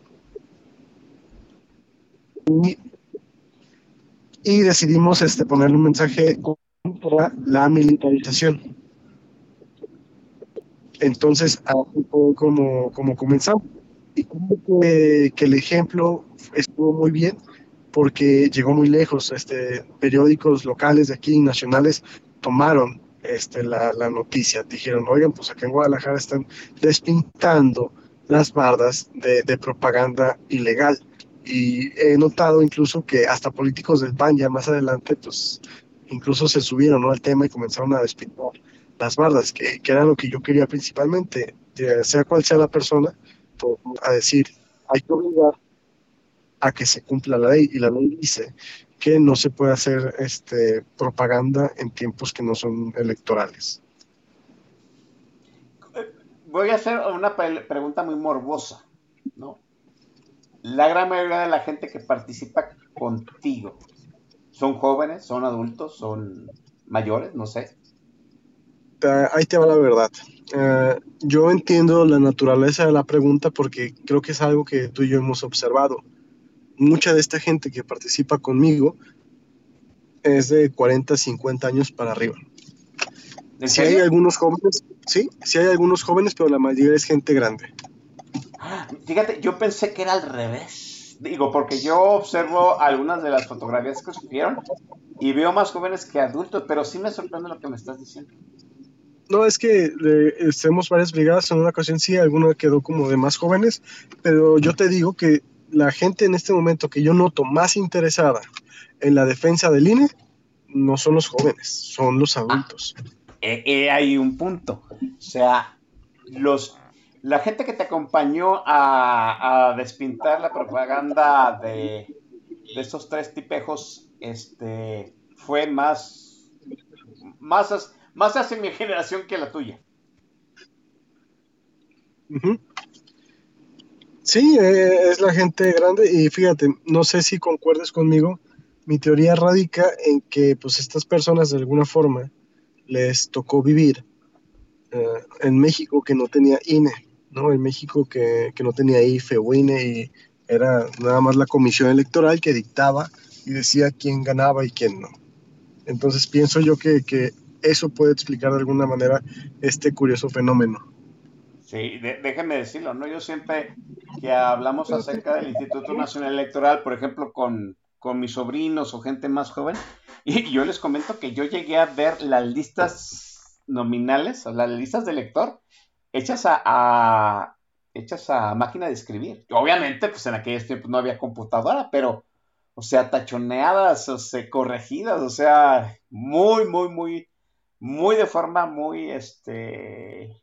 Y y decidimos este, ponerle un mensaje contra la militarización. Entonces, así fue como, como comenzamos. Y que, que el ejemplo estuvo muy bien porque llegó muy lejos. Este, periódicos locales de aquí, nacionales, tomaron este, la, noticia. Dijeron, oigan, pues acá en Guadalajara están despintando las bardas de, propaganda ilegal y he notado incluso que hasta políticos del PAN ya más adelante, pues incluso se subieron al tema y comenzaron a despintar las bardas, que, que, era lo que yo quería principalmente, sea cual sea la persona, pues, a decir, hay que obligar a que se cumpla la ley y la ley dice que no se puede hacer este, propaganda en tiempos que no son electorales. Voy a hacer una pregunta muy morbosa, ¿no? la gran mayoría de la gente que participa contigo son jóvenes, son adultos, son mayores, no sé. Ahí te va la verdad. Uh, yo entiendo la naturaleza de la pregunta porque creo que es algo que tú y yo hemos observado. Mucha de esta gente que participa conmigo es de 40, 50 años para arriba. Si hay algunos jóvenes, sí, sí hay algunos jóvenes, pero la mayoría es gente grande. Fíjate, yo pensé que era al revés. Digo, porque yo observo algunas de las fotografías que subieron y veo más jóvenes que adultos, pero sí me sorprende lo que me estás diciendo. No, es que eh, hacemos varias brigadas, en una ocasión sí, alguna quedó como de más jóvenes, pero yo te digo que la gente en este momento que yo noto más interesada en la defensa del INE no son los jóvenes, son los adultos. Ah, eh, eh, hay un punto. O sea, los la gente que te acompañó a, a despintar la propaganda de, de, esos tres tipejos, este, fue más, más, más hacia mi generación que la tuya. Sí, eh, es la gente grande y fíjate, no sé si concuerdes conmigo, mi teoría radica en que pues estas personas de alguna forma les tocó vivir eh, en México que no tenía INE. ¿no? En México que, que, no tenía IFE o INE y era nada más la comisión electoral que dictaba y decía quién ganaba y quién no. Entonces pienso yo que eso puede explicar de alguna manera este curioso fenómeno. Sí, de, déjenme decirlo, ¿no? Yo siempre que hablamos acerca del Instituto Nacional Electoral, por ejemplo, con, con mis sobrinos o gente más joven, y yo les comento que yo llegué a ver las listas nominales, o las listas de elector, hechas a, a, hechas a máquina de escribir. Obviamente, pues en aquellos tiempos no había computadora, pero, o sea, tachoneadas, o sea, corregidas, o sea, muy, muy, muy, muy de forma muy, este,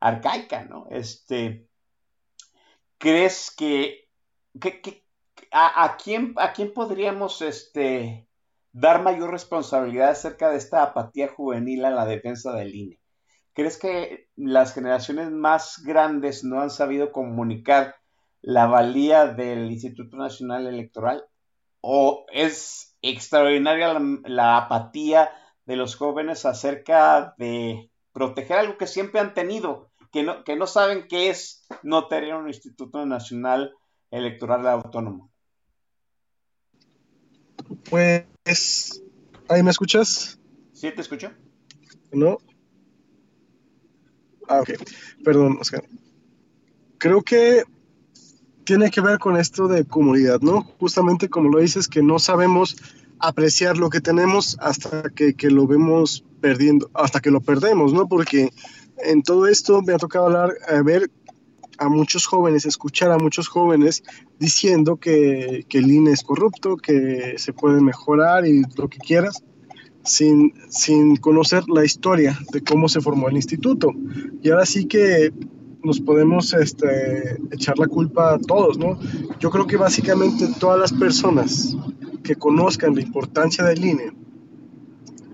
arcaica, ¿no? Este, ¿crees que, que, a, a, quién, a quién podríamos, este, dar mayor responsabilidad acerca de esta apatía juvenil en la defensa del INE? ¿Crees que las generaciones más grandes no han sabido comunicar la valía del Instituto Nacional Electoral? ¿O es extraordinaria la, la apatía de los jóvenes acerca de proteger algo que siempre han tenido, que no, que no saben qué es no tener un Instituto Nacional Electoral Autónomo. Pues, ¿ahí me escuchas? ¿Sí te escucho? ¿No? Ah, ok. Perdón, Oscar. Creo que tiene que ver con esto de comunidad, ¿no? Justamente como lo dices, que no sabemos apreciar lo que tenemos hasta que, que lo vemos perdiendo, hasta que lo perdemos, ¿no? Porque en todo esto me ha tocado hablar, a ver a muchos jóvenes, escuchar a muchos jóvenes diciendo que, que el INE es corrupto, que se puede mejorar y lo que quieras, sin, sin conocer la historia de cómo se formó el instituto. Y ahora sí que nos podemos este, echar la culpa a todos, ¿no? Yo creo que básicamente todas las personas que conozcan la importancia del INE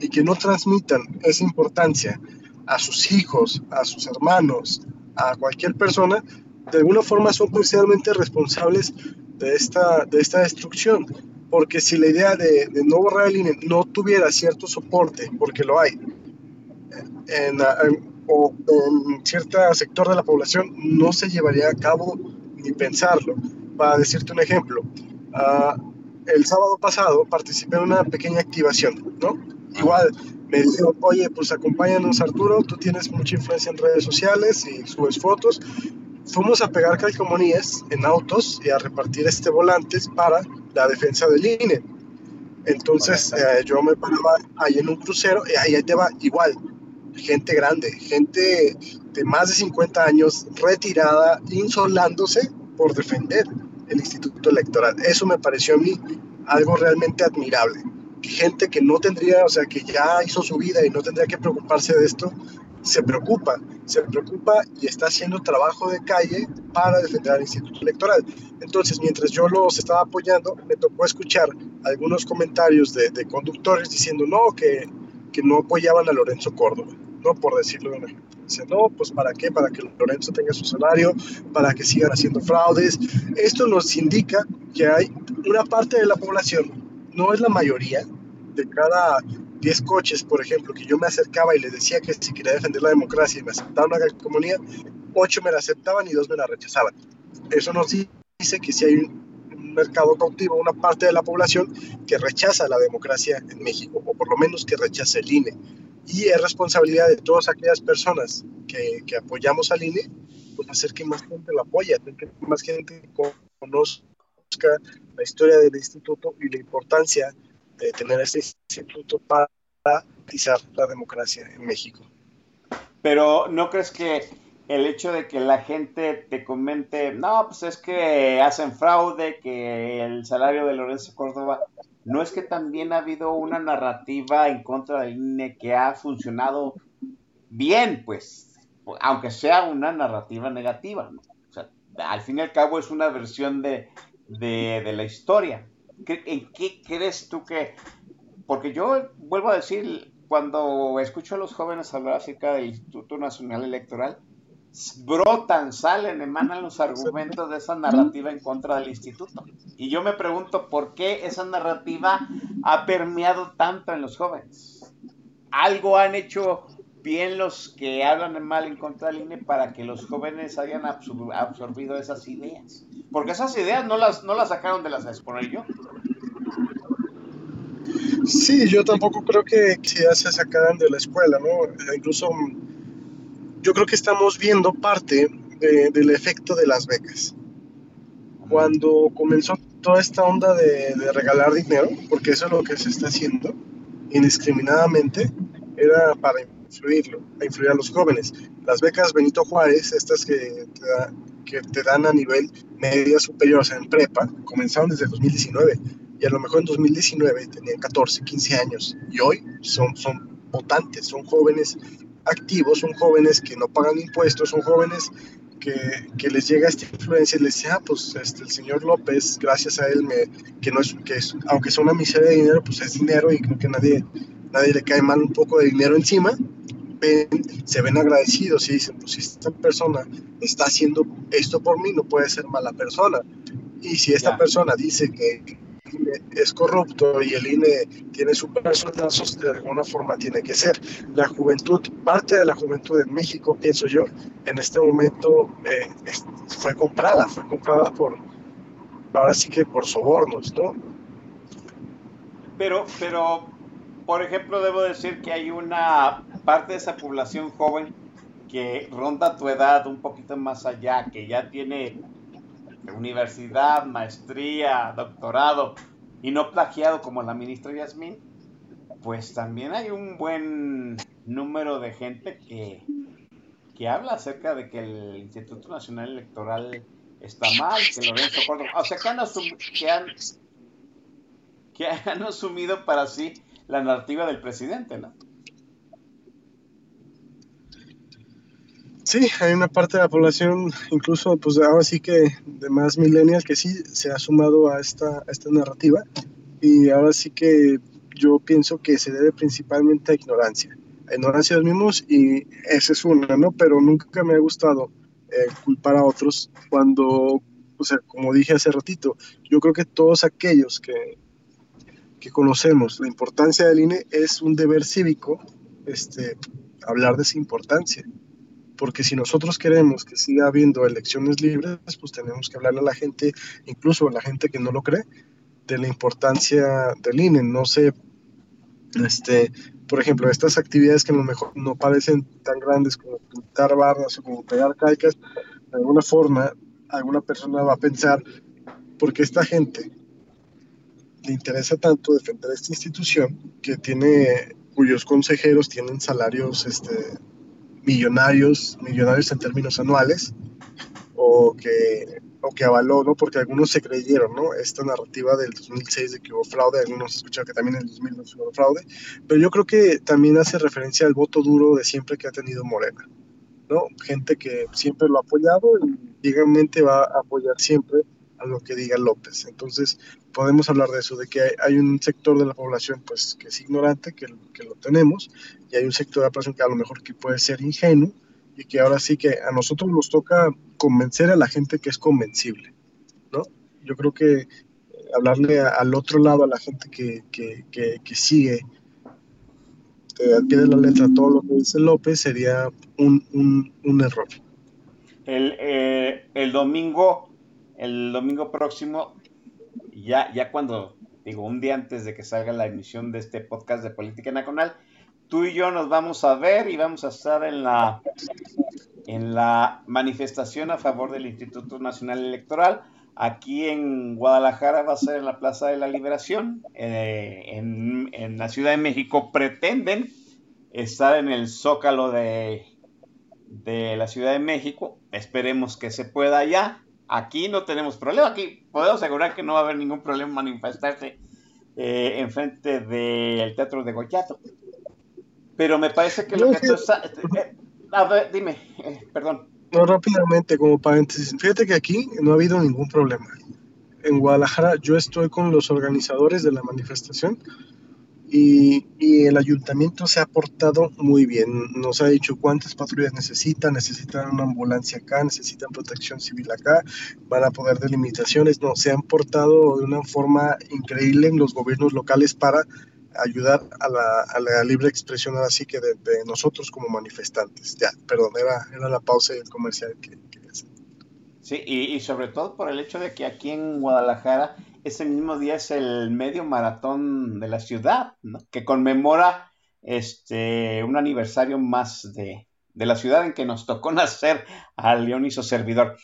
y que no transmitan esa importancia a sus hijos, a sus hermanos, a cualquier persona, de alguna forma son parcialmente responsables de esta, de esta destrucción. Porque si la idea de, no borrar el INE no tuviera cierto soporte, porque lo hay, en, en, o en cierto sector de la población, no se llevaría a cabo ni pensarlo. Para decirte un ejemplo, uh, el sábado pasado participé en una pequeña activación, ¿no? Igual me dijo, oye, pues acompáñanos Arturo, tú tienes mucha influencia en redes sociales y subes fotos. Fuimos a pegar calcomanías en autos y a repartir este volantes para la defensa del INE. Entonces eh, yo me paraba ahí en un crucero y ahí te va igual, gente grande, gente de más de 50 años retirada, insolándose por defender el Instituto Electoral. Eso me pareció a mí algo realmente admirable gente que no tendría, o sea, que ya hizo su vida y no tendría que preocuparse de esto, se preocupa, se preocupa y está haciendo trabajo de calle para defender al Instituto Electoral. Entonces, mientras yo los estaba apoyando, me tocó escuchar algunos comentarios de, de conductores diciendo, no, que, que, no apoyaban a Lorenzo Córdoba, ¿no? Por decirlo de una Dice, no, pues para qué, para que Lorenzo tenga su salario, para que sigan haciendo fraudes. Esto nos indica que hay una parte de la población, no es la mayoría, de cada 10 coches, por ejemplo, que yo me acercaba y les decía que si quería defender la democracia y me aceptaban una comunidad, 8 me la aceptaban y 2 me la rechazaban. Eso nos dice que si hay un, mercado cautivo, una parte de la población que rechaza la democracia en México, o por lo menos que rechaza el INE. Y es responsabilidad de todas aquellas personas que, que apoyamos al INE, pues hacer que más gente lo apoye, que más gente conozca la historia del instituto y la importancia de tener este instituto para garantizar la democracia en México. Pero ¿no crees que el hecho de que la gente te comente, no, pues es que hacen fraude, que el salario de Lorenzo Córdoba, no es que también ha habido una narrativa en contra del INE que ha funcionado bien, pues, aunque sea una narrativa negativa. O sea, al fin y al cabo es una versión de, de, de la historia. ¿En qué crees tú que.? Porque yo vuelvo a decir, cuando escucho a los jóvenes hablar acerca del Instituto Nacional Electoral, brotan, salen, emanan los argumentos de esa narrativa en contra del instituto. Y yo me pregunto por qué esa narrativa ha permeado tanto en los jóvenes. Algo han hecho bien los que hablan mal en contra del INE para que los jóvenes hayan absorbido esas ideas. Porque esas ideas no las, no las sacaron de las exponer yo. Sí, yo tampoco creo que ya se sacaran de la escuela, ¿no? Incluso yo creo que estamos viendo parte de, del efecto de las becas. Cuando comenzó toda esta onda de, de regalar dinero, porque eso es lo que se está haciendo indiscriminadamente, era para influirlo, a influir a los jóvenes. Las becas Benito Juárez, estas que te, da, que te dan a nivel media superior, o sea, en prepa, comenzaron desde 2019 y a lo mejor en 2019 tenían 14, 15 años y hoy son, son votantes, son jóvenes activos, son jóvenes que no pagan impuestos, son jóvenes que, que, les llega esta influencia y les dice, ah, pues este, el señor López, gracias a él, me, que no es, que es, aunque es una miseria de dinero, pues es dinero y creo que nadie, nadie le cae mal un poco de dinero encima, ven, se ven agradecidos y dicen, pues si esta persona está haciendo esto por mí, no puede ser mala persona. Y si esta yeah. persona dice que, es corrupto y el INE tiene supersoldazos, de alguna forma tiene que ser. La juventud, parte de la juventud en México, pienso yo, en este momento eh, fue comprada, fue comprada por, ahora sí que por sobornos, ¿no? Pero, pero, por ejemplo, debo decir que hay una parte de esa población joven que ronda tu edad un poquito más allá, que ya tiene universidad, maestría, doctorado y no plagiado como la ministra Yasmín, pues también hay un buen número de gente que, que habla acerca de que el Instituto Nacional Electoral está mal, que Lorenzo Córdoba, o sea, que han, que han, que han asumido para sí la narrativa del presidente, ¿no? Sí, hay una parte de la población, incluso pues ahora sí que de más millennials, que sí se ha sumado a esta, esta narrativa. Y ahora sí que yo pienso que se debe principalmente a ignorancia, a ignorancia de los mismos y esa es una, ¿no? Pero nunca me ha gustado eh, culpar a otros cuando, o sea, como dije hace ratito, yo creo que todos aquellos que, que conocemos la importancia del INE es un deber cívico este, hablar de esa importancia porque si nosotros queremos que siga habiendo elecciones libres, pues tenemos que hablarle a la gente, incluso a la gente que no lo cree, de la importancia del INE. No sé, este, por ejemplo, estas actividades que a lo mejor no parecen tan grandes como pintar barras o como pegar calcas, de alguna forma, alguna persona va a pensar, porque esta gente le interesa tanto defender esta institución que tiene, cuyos consejeros tienen salarios, este, millonarios, millonarios en términos anuales, o que, o que avaló, ¿no? Porque algunos se creyeron, ¿no? Esta narrativa del 2006 de que hubo fraude, algunos escucharon que también en el 2002 hubo fraude, pero yo creo que también hace referencia al voto duro de siempre que ha tenido Morena, ¿no? Gente que siempre lo ha apoyado y legalmente va a apoyar siempre a lo que diga López. Entonces, podemos hablar de eso, de que hay, un sector de la población pues que es ignorante, que, que, lo tenemos, y hay un sector de la población que a lo mejor que puede ser ingenuo, y que ahora sí que a nosotros nos toca convencer a la gente que es convencible, ¿no? Yo creo que eh, hablarle al otro lado, a la gente que, que, que sigue pie de la letra todo lo que dice López, sería un, un, un error. El, eh, el domingo el domingo próximo, ya, ya cuando, digo, un día antes de que salga la emisión de este podcast de Política Nacional, tú y yo nos vamos a ver y vamos a estar en la, en la manifestación a favor del Instituto Nacional Electoral. Aquí en Guadalajara va a ser en la Plaza de la Liberación. Eh, en, en, la Ciudad de México pretenden estar en el Zócalo de, de la Ciudad de México. Esperemos que se pueda ya. Aquí no tenemos problema, aquí podemos asegurar que no va a haber ningún problema manifestarse eh, enfrente del Teatro de Goyato. Pero me parece que lo que tú estás... Eh, eh, a ver, dime, eh, perdón. No, rápidamente, como paréntesis. Fíjate que aquí no ha habido ningún problema. En Guadalajara yo estoy con los organizadores de la manifestación y, y, el ayuntamiento se ha portado muy bien. Nos ha dicho cuántas patrullas necesitan, necesitan una ambulancia acá, necesitan protección civil acá, van a poder delimitaciones. No, se han portado de una forma increíble en los gobiernos locales para ayudar a la, a la libre expresión así que de, nosotros como manifestantes. Ya, perdón, era, era la pausa y comercial que hacer. Sí, y sobre todo por el hecho de que aquí en Guadalajara ese mismo día es el medio maratón de la ciudad, ¿no? que conmemora este, un aniversario más de, de, la ciudad en que nos tocó nacer a Leoniso Servidor.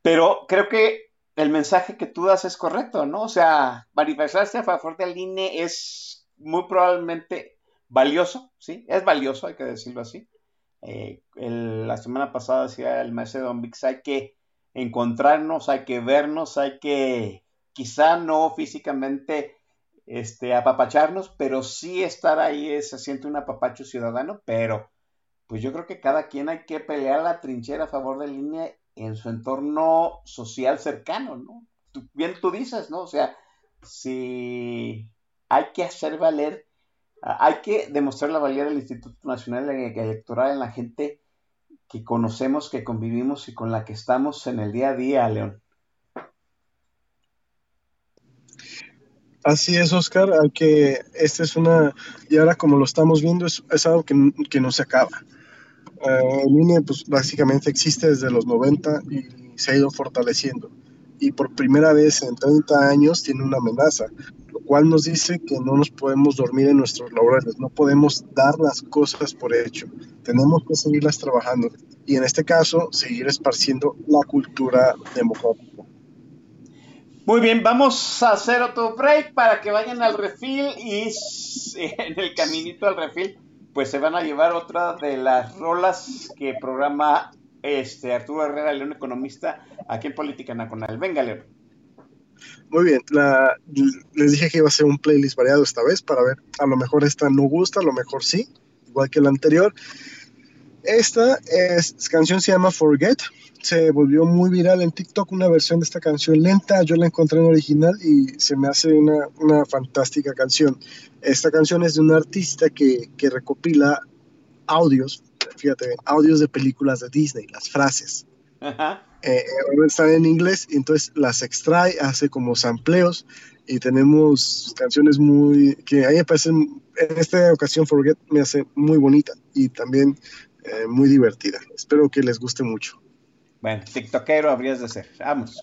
Pero creo que el mensaje que tú das es correcto, ¿no? O sea, manifestarse a favor del INE es muy probablemente valioso, ¿sí? Es valioso, hay que decirlo así. Eh, la semana pasada decía el maestro Don Vix, hay que encontrarnos, hay que vernos, hay que quizá no físicamente este, apapacharnos, pero sí estar ahí, se siente un apapacho ciudadano, pero pues yo creo que cada quien hay que pelear la trinchera a favor de línea en su entorno social cercano, ¿no? Bien tú dices, ¿no? O sea, si hay que hacer valer, hay que demostrar la valía del Instituto Nacional Electoral en la gente que conocemos, que convivimos y con la que estamos en el día a día, León. Así es, Oscar, hay que, esta es una, y ahora como lo estamos viendo, es, algo que, que, no se acaba. Uh, el INE, pues básicamente existe desde los 90 y se ha ido fortaleciendo. Y por primera vez en 30 años tiene una amenaza, lo cual nos dice que no nos podemos dormir en nuestros laureles, no podemos dar las cosas por hecho, tenemos que seguirlas trabajando y en este caso seguir esparciendo la cultura democrática. Muy bien, vamos a hacer otro break para que vayan al refil y en el caminito al refil pues se van a llevar otra de las rolas que programa este Arturo Herrera, León Economista, aquí en Política Nacional. Venga, León. Muy bien, la, les dije que iba a ser un playlist variado esta vez para ver, a lo mejor esta no gusta, a lo mejor sí, igual que la anterior. Esta es, canción se llama Forget, se volvió muy viral en TikTok una versión de esta canción lenta, yo la encontré en original y se me hace una, una fantástica canción. Esta canción es de un artista que, que recopila audios, fíjate, audios de películas de Disney, las frases. Ajá. Eh, están en inglés, y entonces las extrae, hace como sampleos y tenemos canciones muy que a mí me parecen, en esta ocasión Forget me hace muy bonita y también eh, muy divertida. Espero que les guste mucho. Bueno, TikTokero habrías de ser. Vamos.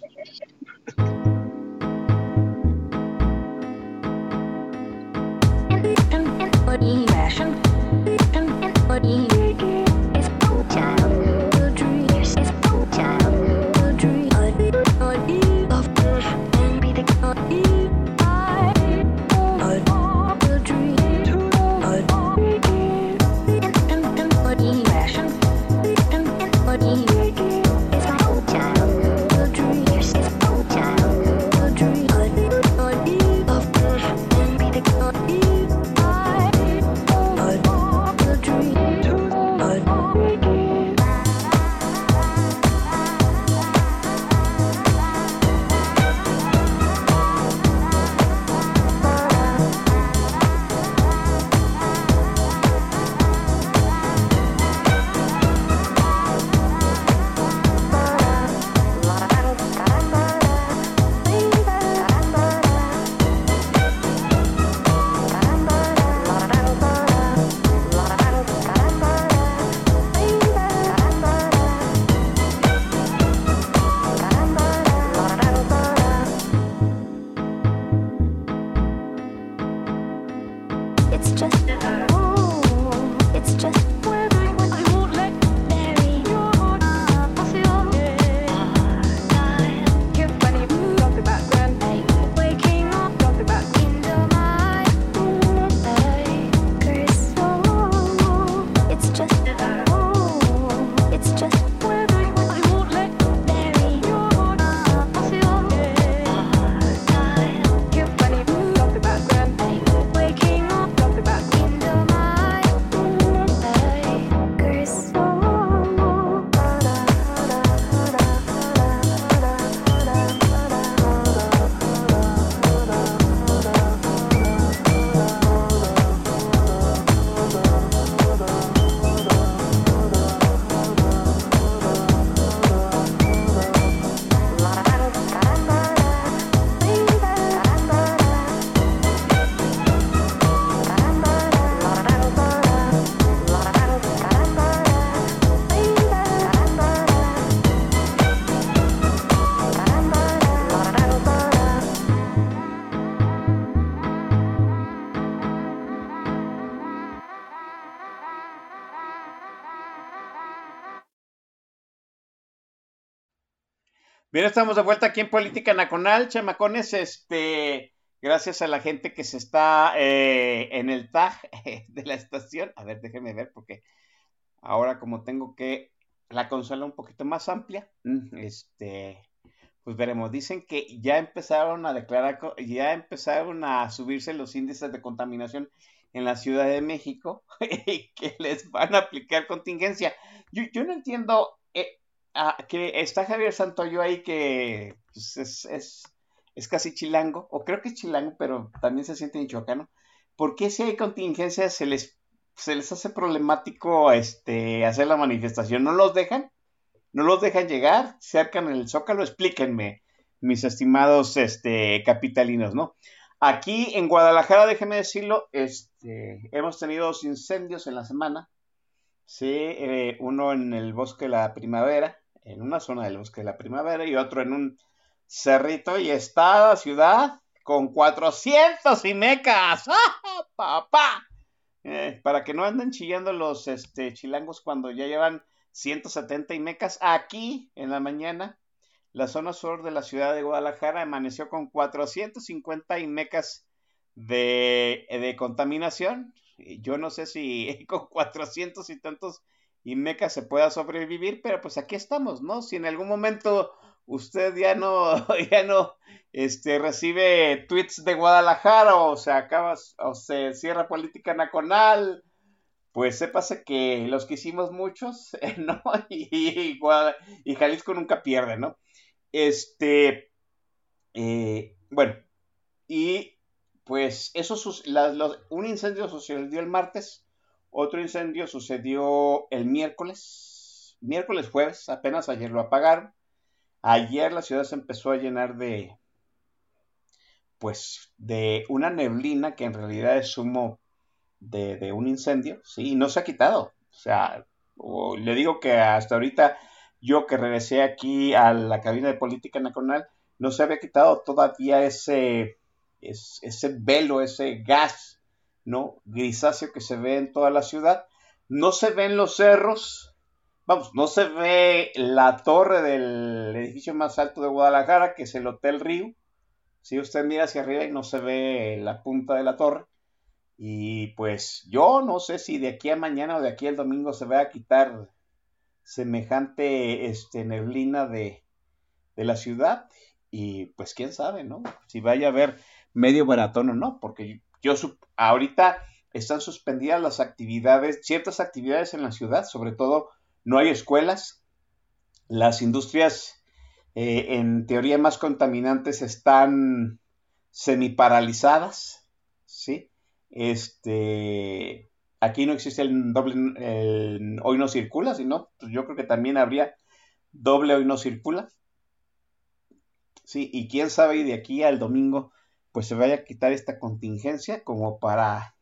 Bien, estamos de vuelta aquí en Política Nacional, chamacones, este, gracias a la gente que se está eh, en el tag de la estación. A ver, déjenme ver porque ahora como tengo que la consola un poquito más amplia, mm, este, pues veremos. Dicen que ya empezaron a declarar, ya empezaron a subirse los índices de contaminación en la Ciudad de México y que les van a aplicar contingencia. Yo, yo no entiendo Ah, que está Javier Santoyo ahí que pues, es, es, casi chilango, o creo que es chilango, pero también se siente michoacano. ¿Por qué si hay contingencias se les, se les hace problemático este, hacer la manifestación? ¿No los dejan? ¿No los dejan llegar? ¿Cercan el zócalo? Explíquenme, mis estimados este, capitalinos, ¿no? Aquí en Guadalajara, déjeme decirlo, este, hemos tenido dos incendios en la semana. Sí, eh, uno en el bosque de la primavera, en una zona del bosque de la primavera, y otro en un cerrito, y está la ciudad con 400 mecas. ¡Ah, papá! Eh, para que no anden chillando los este, chilangos cuando ya llevan 170 mecas. Aquí en la mañana la zona sur de la ciudad de Guadalajara amaneció con 450 IMECAS de, de contaminación. Yo no sé si con 400 y tantos IMECAS se pueda sobrevivir, pero pues aquí estamos, ¿no? Si en algún momento usted ya no, ya no este, recibe tweets de Guadalajara o se acaba o se cierra política nacional, pues sépase que los que hicimos muchos, ¿no? Y, y Jalisco nunca pierde, ¿no? Este, eh, bueno, y pues eso, un incendio sucedió el martes, otro incendio sucedió el miércoles, miércoles, jueves, apenas ayer lo apagaron. Ayer la ciudad se empezó a llenar de, pues, de una neblina que en realidad es humo de, un incendio, sí, y no se ha quitado. O sea, le digo que hasta ahorita yo que regresé aquí a la cabina de política nacional, no se había quitado todavía ese, ese, velo, ese gas, ¿no? Grisáceo que se ve en toda la ciudad. No se ven los cerros, vamos, no se ve la torre del edificio más alto de Guadalajara, que es el Hotel Río. Si usted mira hacia arriba y no se ve la punta de la torre. Y pues yo no sé si de aquí a mañana o de aquí al domingo se va a quitar semejante este, neblina de, la ciudad y pues quién sabe, ¿no? Si vaya a haber medio maratón o no, porque yo, ahorita están suspendidas las actividades, ciertas actividades en la ciudad, sobre todo no hay escuelas, las industrias eh, en teoría más contaminantes están semiparalizadas, ¿sí? Este, aquí no existe el doble, hoy no circula, sino pues yo creo que también habría doble hoy no circula. Sí, y quién sabe, y de aquí al domingo, pues se vaya a quitar esta contingencia como para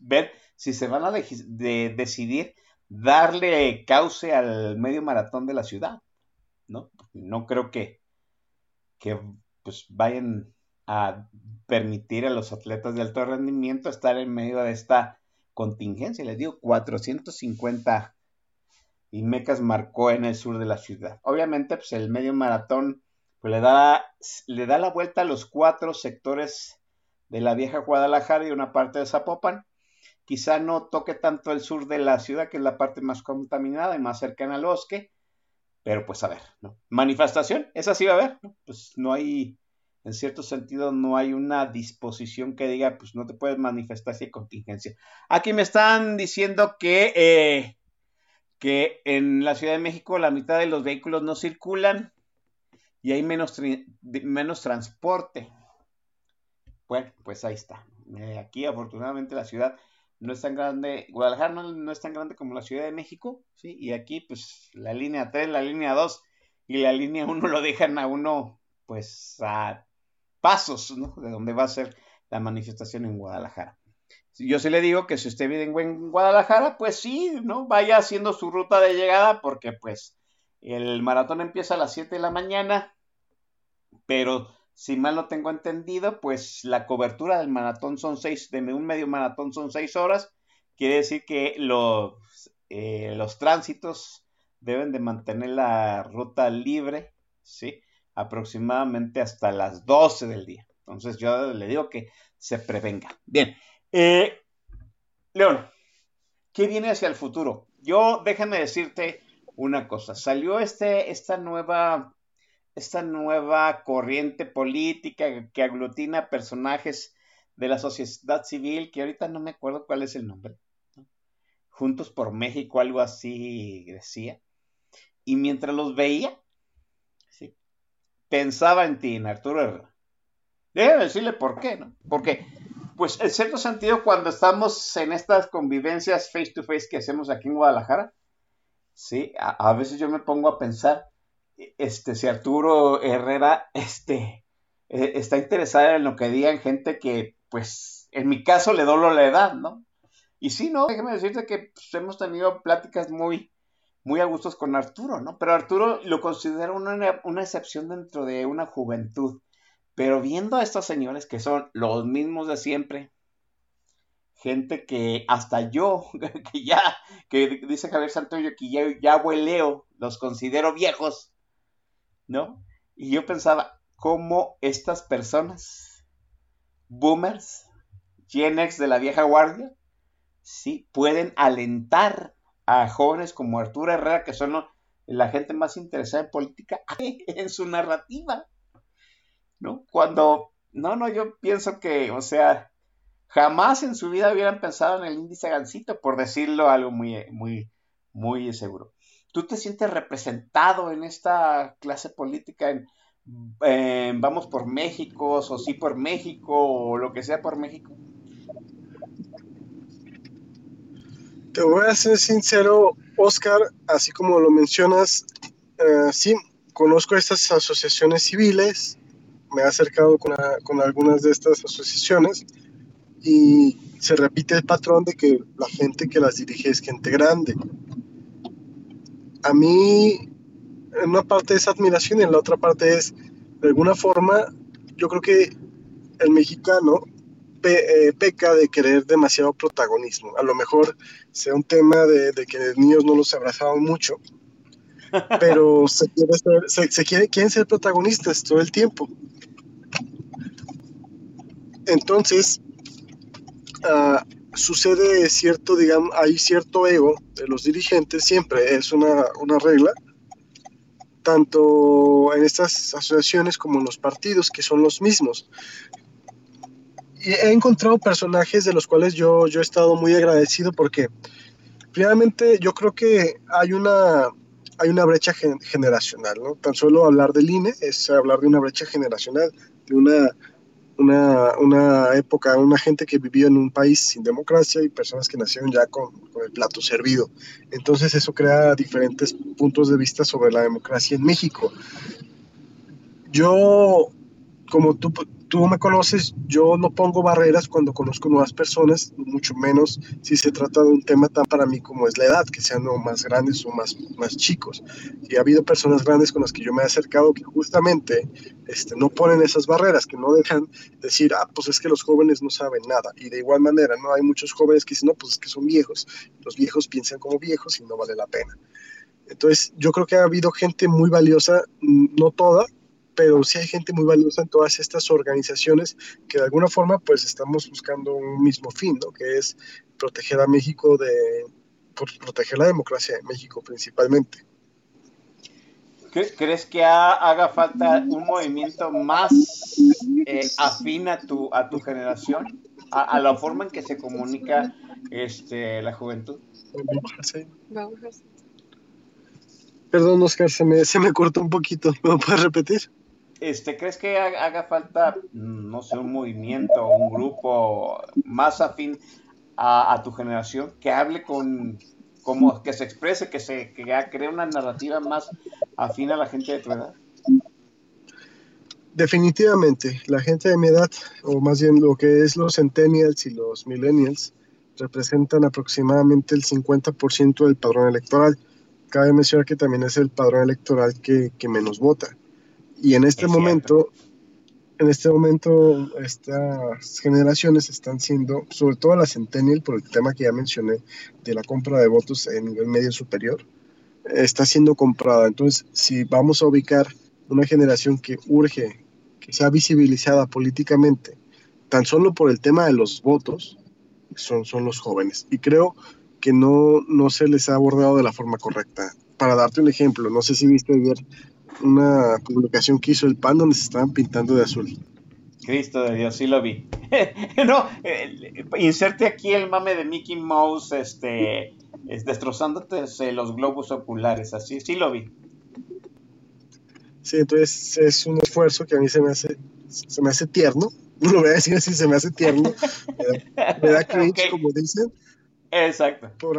ver si se van a decidir darle cauce al medio maratón de la ciudad, ¿no? No creo que, que pues vayan a permitir a los atletas de alto rendimiento estar en medio de esta contingencia, les digo, 450 y Mecas marcó en el sur de la ciudad. Obviamente, pues el medio maratón pues, le, da, le da la vuelta a los cuatro sectores de la vieja Guadalajara y una parte de Zapopan. Quizá no toque tanto el sur de la ciudad, que es la parte más contaminada y más cercana al bosque, pero pues a ver, ¿no? Manifestación, esa sí va a haber, ¿no? Pues no hay en cierto sentido no hay una disposición que diga, pues no te puedes manifestar si hay contingencia. Aquí me están diciendo que, eh, que en la Ciudad de México la mitad de los vehículos no circulan y hay menos, menos transporte. Bueno, pues ahí está. Eh, aquí afortunadamente la ciudad no es tan grande, Guadalajara no, es tan grande como la Ciudad de México, ¿sí? Y aquí pues la línea 3, la línea 2 y la línea 1 lo dejan a uno pues a pasos ¿no? de donde va a ser la manifestación en Guadalajara. Yo se le digo que si usted vive en Guadalajara, pues sí, ¿no? Vaya haciendo su ruta de llegada porque pues el maratón empieza a las 7 de la mañana, pero si mal no tengo entendido, pues la cobertura del maratón son 6, de un medio maratón son 6 horas, quiere decir que los, eh, los tránsitos deben de mantener la ruta libre, ¿sí? aproximadamente hasta las 12 del día. Entonces yo le digo que se prevenga. Bien, eh, León, ¿qué viene hacia el futuro? Yo déjame decirte una cosa. Salió este, esta nueva esta nueva corriente política que aglutina personajes de la sociedad civil, que ahorita no me acuerdo cuál es el nombre. Juntos por México, algo así decía. Y mientras los veía, pensaba en ti, en Arturo Herrera. Déjeme decirle por qué, ¿no? Porque, pues, en cierto sentido, cuando estamos en estas convivencias face to face que hacemos aquí en Guadalajara, sí, a, veces yo me pongo a pensar, este, si Arturo Herrera, este, eh, está interesada en lo que digan gente que, pues, en mi caso le dolo la edad, ¿no? Y sí, ¿no? Déjame decirte que pues, hemos tenido pláticas muy, muy a gustos con Arturo, ¿no? Pero Arturo lo considera una, una excepción dentro de una juventud. Pero viendo a estos señores que son los mismos de siempre, gente que hasta yo, que ya, que dice Javier Santoyo que ya, ya abueleo, los considero viejos, ¿no? Y yo pensaba, ¿cómo estas personas, boomers, Gen X de la vieja guardia, sí, pueden alentar a jóvenes como Arturo Herrera, que son la gente más interesada en política, en su narrativa, ¿no? Cuando, no, no, yo pienso que, o sea, jamás en su vida hubieran pensado en el índice Gancito, por decirlo algo muy, muy, muy seguro. ¿Tú te sientes representado en esta clase política en, Vamos por México, o sí por México, o lo que sea por México? Te voy a ser sincero, Oscar, así como lo mencionas, eh, sí, conozco estas asociaciones civiles, me he acercado con, con algunas de estas asociaciones y se repite el patrón de que la gente que las dirige es gente grande. A mí, en una parte es admiración y en la otra parte es, de alguna forma, yo creo que el mexicano eh, peca de querer demasiado protagonismo. A lo mejor sea un tema de, que los niños no los abrazaban mucho, pero se, quiere quieren ser protagonistas todo el tiempo. Entonces, Ah, sucede cierto, digamos, hay cierto ego de los dirigentes, siempre es una, una regla, tanto en estas asociaciones como en los partidos, que son los mismos. Y he encontrado personajes de los cuales yo, yo he estado muy agradecido porque, primeramente, yo creo que hay una, hay una brecha generacional, ¿no? Tan solo hablar del INE es hablar de una brecha generacional, de una una, una, época, una gente que vivió en un país sin democracia y personas que nacieron ya con, con, el plato servido. Entonces eso crea diferentes puntos de vista sobre la democracia en México. Yo, como tú, tú me conoces, yo no pongo barreras cuando conozco nuevas personas, mucho menos si se trata de un tema tan para mí como es la edad, que sean más grandes o más, más chicos. Y ha habido personas grandes con las que yo me he acercado que justamente este, no ponen esas barreras, que no dejan decir, ah, pues es que los jóvenes no saben nada. Y de igual manera, ¿no? Hay muchos jóvenes que dicen, no, pues es que son viejos. Los viejos piensan como viejos y no vale la pena. Entonces, yo creo que ha habido gente muy valiosa, no toda, pero sí hay gente muy valiosa en todas estas organizaciones que de alguna forma pues estamos buscando un mismo fin, ¿no? Que es proteger a México de, proteger la democracia de México principalmente. ¿Crees que haga falta un movimiento más eh, afín a tu, a tu generación? A, la forma en que se comunica este, la juventud. Perdón, Oscar, se me, se me cortó un poquito. ¿Me lo puedes repetir? Este, ¿crees que haga falta, no sé, un movimiento, un grupo más afín a, tu generación que hable con, como que se exprese, que se que cree una narrativa más afín a la gente de tu edad? Definitivamente, la gente de mi edad, o más bien lo que es los centennials y los millennials, representan aproximadamente el 50% del padrón electoral. Cabe mencionar que también es el padrón electoral que menos vota. Y en este momento, en este momento, estas generaciones están siendo, sobre todo la Centennial, por el tema que ya mencioné, de la compra de votos en nivel medio superior, está siendo comprada. Entonces, si vamos a ubicar una generación que urge que sea visibilizada políticamente, tan solo por el tema de los votos, son, son los jóvenes. Y creo que no, no se les ha abordado de la forma correcta. Para darte un ejemplo, no sé si viste ayer una publicación que hizo el PAN donde se estaban pintando de azul. Cristo de Dios, sí lo vi. no, eh, inserte aquí el mame de Mickey Mouse, este, es destrozándote los globos oculares, así, sí lo vi. Sí, entonces es un esfuerzo que a mí se me hace, se me hace tierno, no lo voy a decir así, se me hace tierno, me da, cringe, como dicen. Exacto. Por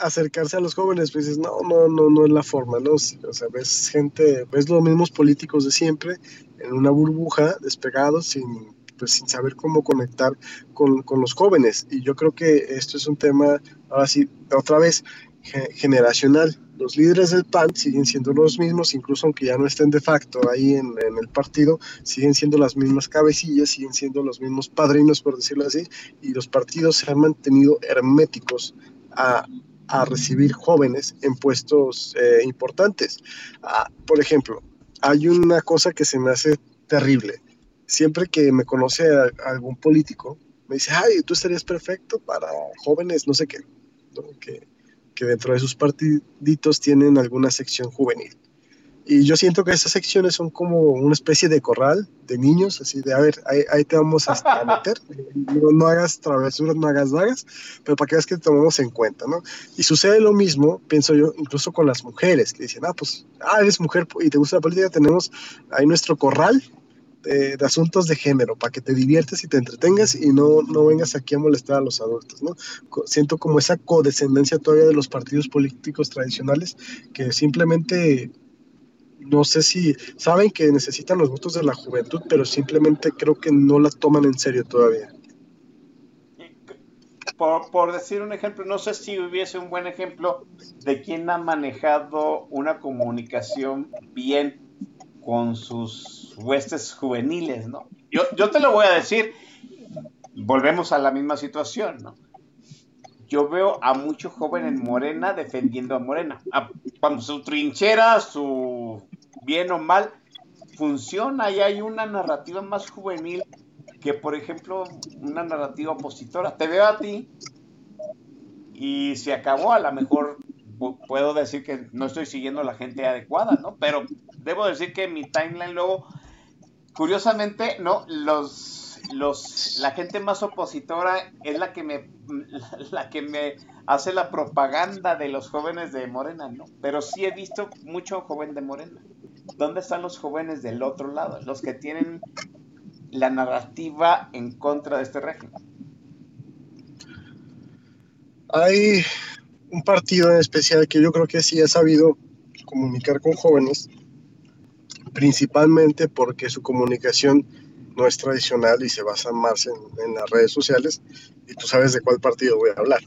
acercarse a los jóvenes, pues dices, no, no, no, no es la forma, ¿no? O sea, ves gente, ves los mismos políticos de siempre en una burbuja, despegados, sin, pues, sin saber cómo conectar con, con los jóvenes. Y yo creo que esto es un tema, ahora sí, otra vez, generacional. Los líderes del PAN siguen siendo los mismos, incluso aunque ya no estén de facto ahí en, en, el partido, siguen siendo las mismas cabecillas, siguen siendo los mismos padrinos, por decirlo así, y los partidos se han mantenido herméticos a, a recibir jóvenes en puestos eh, importantes. Ah, por ejemplo, hay una cosa que se me hace terrible. Siempre que me conoce a, algún político, me dice, ay, tú estarías perfecto para jóvenes, no sé qué, que dentro de sus partiditos tienen alguna sección juvenil. Y yo siento que esas secciones son como una especie de corral de niños, así de, a ver, ahí, ahí te vamos a, meter, no, no, hagas travesuras, no hagas vagas, pero para que veas que te tomamos en cuenta, ¿no? Y sucede lo mismo, pienso yo, incluso con las mujeres, que dicen, ah, pues, ah, eres mujer y te gusta la política, tenemos ahí nuestro corral de, de, asuntos de género, para que te diviertes y te entretengas y no, no vengas aquí a molestar a los adultos, ¿no? Siento como esa codescendencia todavía de los partidos políticos tradicionales que simplemente no sé si saben que necesitan los votos de la juventud, pero simplemente creo que no la toman en serio todavía. Por, por, decir un ejemplo, no sé si hubiese un buen ejemplo de quién ha manejado una comunicación bien con sus huestes juveniles, ¿no? Yo, yo te lo voy a decir, volvemos a la misma situación, ¿no? Yo veo a mucho joven en Morena defendiendo a Morena. A, cuando su trinchera, su bien o mal, funciona y hay una narrativa más juvenil que, por ejemplo, una narrativa opositora. Te veo a ti y se acabó, a lo mejor puedo decir que no estoy siguiendo la gente adecuada, ¿no? Pero debo decir que mi timeline luego, curiosamente, ¿no? Los, los, la gente más opositora es la que me, la que me hace la propaganda de los jóvenes de Morena, ¿no? Pero sí he visto mucho joven de Morena. ¿Dónde están los jóvenes del otro lado? Los que tienen la narrativa en contra de este régimen. Hay un partido en especial que yo creo que sí ha sabido comunicar con jóvenes, principalmente porque su comunicación no es tradicional y se basa más en, en las redes sociales. Y tú sabes de cuál partido voy a hablar.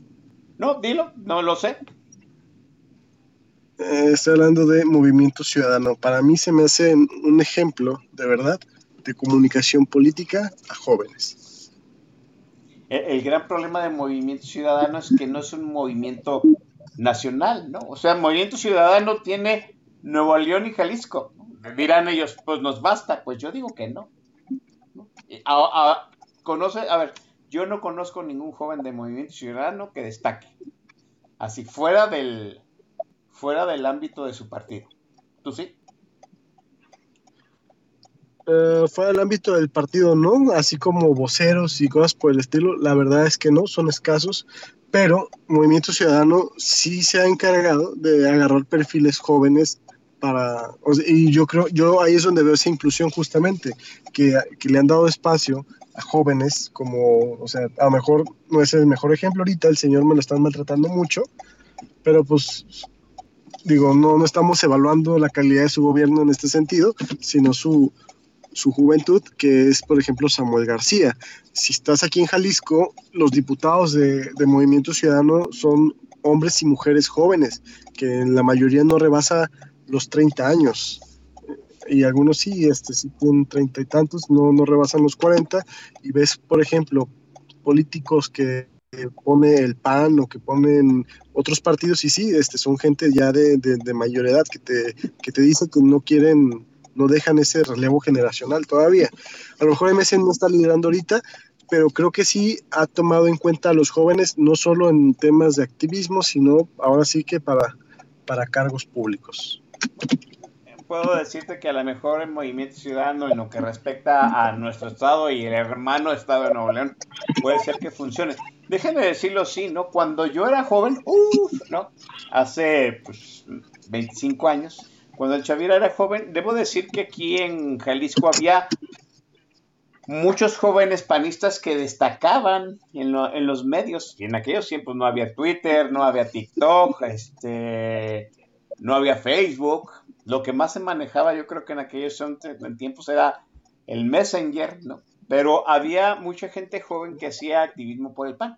No, dilo, no lo sé. Eh, estoy hablando de Movimiento Ciudadano. Para mí se me hace un ejemplo, de verdad, de comunicación política a jóvenes. El, gran problema de Movimiento Ciudadano es que no es un movimiento nacional, ¿no? O sea, Movimiento Ciudadano tiene Nuevo León y Jalisco. Dirán ellos, pues nos basta. Pues yo digo que no. Conoce, a ver, yo no conozco ningún joven de Movimiento Ciudadano que destaque. Así fuera del, fuera del ámbito de su partido. ¿Tú sí? Uh, fuera del ámbito del partido, no, así como voceros y cosas por el estilo, la verdad es que no, son escasos, pero Movimiento Ciudadano sí se ha encargado de agarrar perfiles jóvenes para, o sea, y yo creo, yo ahí es donde veo esa inclusión justamente, que, que le han dado espacio a jóvenes, como, o sea, a lo mejor no es el mejor ejemplo ahorita, el señor me lo están maltratando mucho, pero pues digo, no, no estamos evaluando la calidad de su gobierno en este sentido, sino su, su juventud, que es, por ejemplo, Samuel García. Si estás aquí en Jalisco, los diputados de, de Movimiento Ciudadano son hombres y mujeres jóvenes, que en la mayoría no rebasa los 30 años. Y algunos sí, este, sí tienen treinta y tantos, no, no rebasan los 40. Y ves, por ejemplo, políticos que pone el PAN o que ponen otros partidos y sí, este, son gente ya de, de, mayor edad que te, que te dice que no quieren, no dejan ese relevo generacional todavía. A lo mejor MC no está liderando ahorita, pero creo que sí ha tomado en cuenta a los jóvenes, no solo en temas de activismo, sino ahora sí que para, para cargos públicos. Puedo decirte que a lo mejor el Movimiento Ciudadano en lo que respecta a nuestro estado y el hermano estado de Nuevo León puede ser que funcione. Déjenme decirlo así, ¿no? Cuando yo era joven, uff, ¿no? Hace pues 25 años, cuando el Chavira era joven, debo decir que aquí en Jalisco había muchos jóvenes panistas que destacaban en, los medios. Y en aquellos tiempos no había Twitter, no había TikTok, este, no había Facebook. Lo que más se manejaba, yo creo que en aquellos tiempos era el Messenger, ¿no? Pero había mucha gente joven que hacía activismo por el PAN.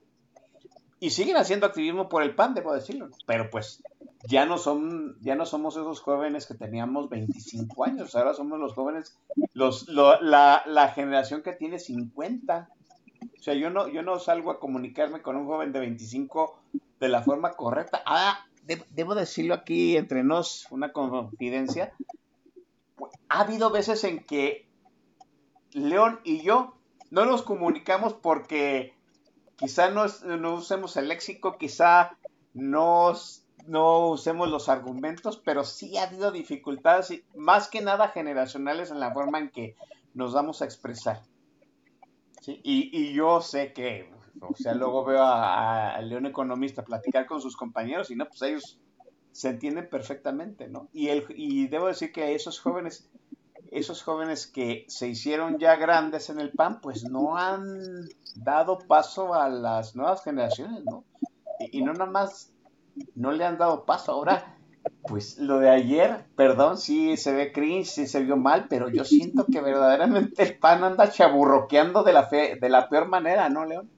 Y siguen haciendo activismo por el PAN, debo decirlo. Pero pues ya no son, ya no somos esos jóvenes que teníamos 25 años, ahora somos los jóvenes, los, la, la, generación que tiene 50. O sea, yo no, yo no salgo a comunicarme con un joven de 25 de la forma correcta. Ah, debo decirlo aquí entre nos, una confidencia. Ha habido veces en que León y yo no nos comunicamos porque quizá no, no usemos el léxico, quizá nos no usemos los argumentos, pero sí ha habido dificultades, más que nada generacionales en la forma en que nos vamos a expresar. Y, yo sé que, o sea, luego veo a, León Economista platicar con sus compañeros y no, pues ellos se entienden perfectamente, ¿no? Y, el, y debo decir que esos jóvenes, esos jóvenes que se hicieron ya grandes en el PAN, pues no han dado paso a las nuevas generaciones, ¿no? Y, y no nada más no le han dado paso. Ahora, pues lo de ayer, perdón, sí se ve cringe, sí se vio mal, pero yo siento que verdaderamente el pan anda chaburroqueando de la, fe, de la peor manera, ¿no, León?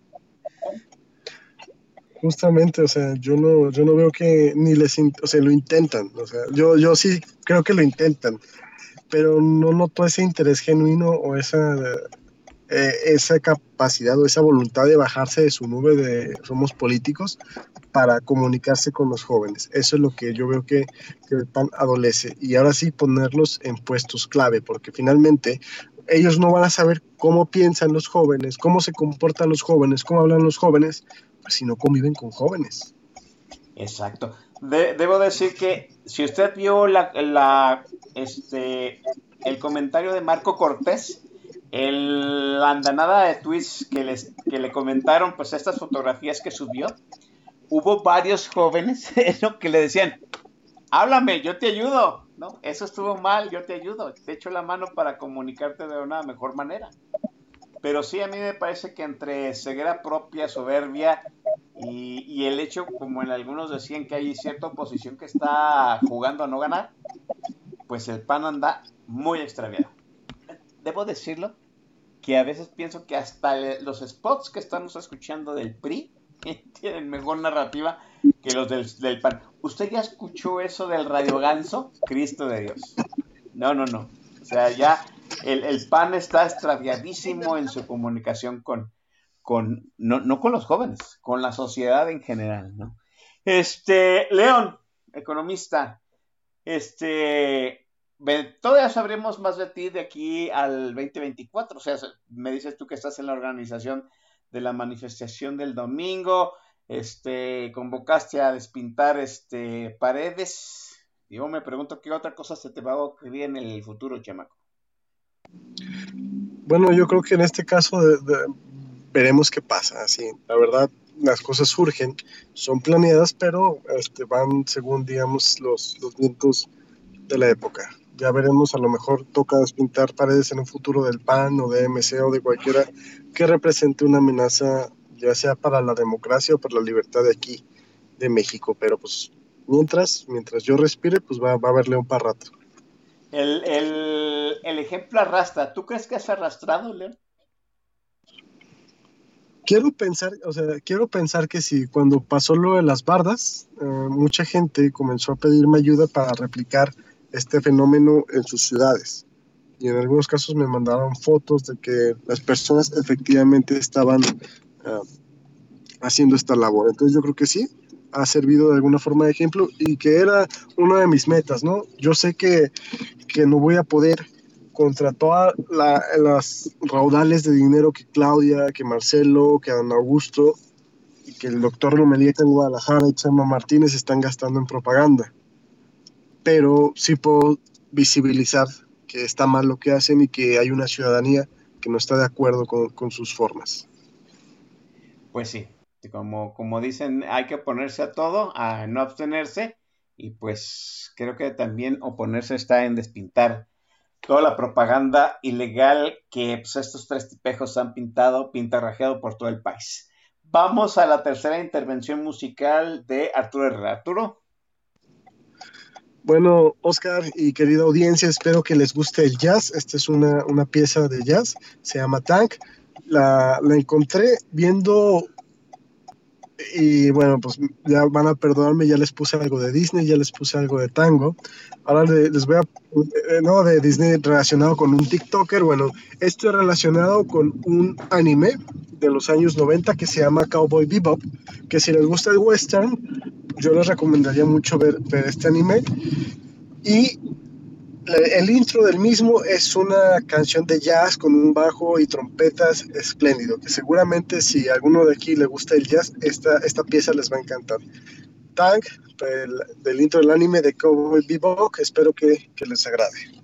Justamente, o sea, yo no, yo no veo que ni les, o sea, lo intentan, o sea, yo, yo sí creo que lo intentan, pero no noto ese interés genuino o esa eh, esa capacidad o esa voluntad de bajarse de su nube de somos políticos para comunicarse con los jóvenes. Eso es lo que yo veo que, el PAN adolece. Y ahora sí ponerlos en puestos clave, porque finalmente ellos no van a saber cómo piensan los jóvenes, cómo se comportan los jóvenes, cómo hablan los jóvenes, si no conviven con jóvenes. Exacto. debo decir que si usted vio la, la, este, el comentario de Marco Cortés, el, la andanada de tweets que, les, que le comentaron, pues estas fotografías que subió, hubo varios jóvenes que le decían, háblame, yo te ayudo, ¿no? Eso estuvo mal, yo te ayudo, te echo la mano para comunicarte de una mejor manera. Pero sí, a mí me parece que entre ceguera propia, soberbia y, el hecho, como en algunos decían, que hay cierta oposición que está jugando a no ganar, pues el PAN anda muy extraviado debo decirlo, que a veces pienso que hasta los spots que estamos escuchando del PRI tienen mejor narrativa que los del, PAN. ¿Usted ya escuchó eso del Radio Ganso? Cristo de Dios. No, no, no. O sea, ya el, PAN está extraviadísimo en su comunicación con, con no, no con los jóvenes, con la sociedad en general, ¿no? Este, León, economista, este, todavía sabremos más de ti de aquí al 2024. O sea, me dices tú que estás en la organización de la manifestación del domingo, este, convocaste a despintar este, paredes. Yo me pregunto qué otra cosa se te va a ocurrir en el futuro, chamaco. Bueno, yo creo que en este caso veremos qué pasa. Así, la verdad, las cosas surgen, son planeadas, pero este, van según, digamos, los, los vientos de la época ya veremos, a lo mejor toca despintar paredes en un futuro del PAN o de MC o de cualquiera que represente una amenaza, ya sea para la democracia o para la libertad de aquí, de México. Pero pues mientras, mientras yo respire, pues va, va a haberle un par rato. El, el, el, ejemplo arrastra. ¿Tú crees que has arrastrado, León? Quiero pensar, o sea, quiero pensar que si cuando pasó lo de las bardas, eh, mucha gente comenzó a pedirme ayuda para replicar este fenómeno en sus ciudades. Y en algunos casos me mandaron fotos de que las personas efectivamente estaban ah, haciendo esta labor. Entonces yo creo que sí, ha servido de alguna forma de ejemplo y que era una de mis metas, ¿no? Yo sé que, que no voy a poder contra todas las raudales de dinero que Claudia, que Marcelo, que Don Augusto y que el doctor Lomelieta en Guadalajara y Chema Martínez están gastando en propaganda pero sí puedo visibilizar que está mal lo que hacen y que hay una ciudadanía que no está de acuerdo con, sus formas. Pues sí, como, como dicen, hay que oponerse a todo, a no abstenerse, y pues creo que también oponerse está en despintar toda la propaganda ilegal que pues, estos tres tipejos han pintado, pintarrajeado por todo el país. Vamos a la tercera intervención musical de Arturo Herrera. Arturo. Bueno, Oscar y querida audiencia, espero que les guste el jazz. Esta es una, una pieza de jazz, se llama Tank. La, la encontré viendo y bueno, pues ya van a perdonarme, ya les puse algo de Disney, ya les puse algo de tango. Ahora les voy a, eh, no, de Disney relacionado con un TikToker. Bueno, esto es relacionado con un anime de los años 90 que se llama Cowboy Bebop, que si les gusta el western, yo les recomendaría mucho ver, ver este anime. Y el intro del mismo es una canción de jazz con un bajo y trompetas espléndido, que seguramente si alguno de aquí le gusta el jazz, esta, esta pieza les va a encantar. Tank, del intro del anime de Cowboy Bebop, espero que, que les agrade.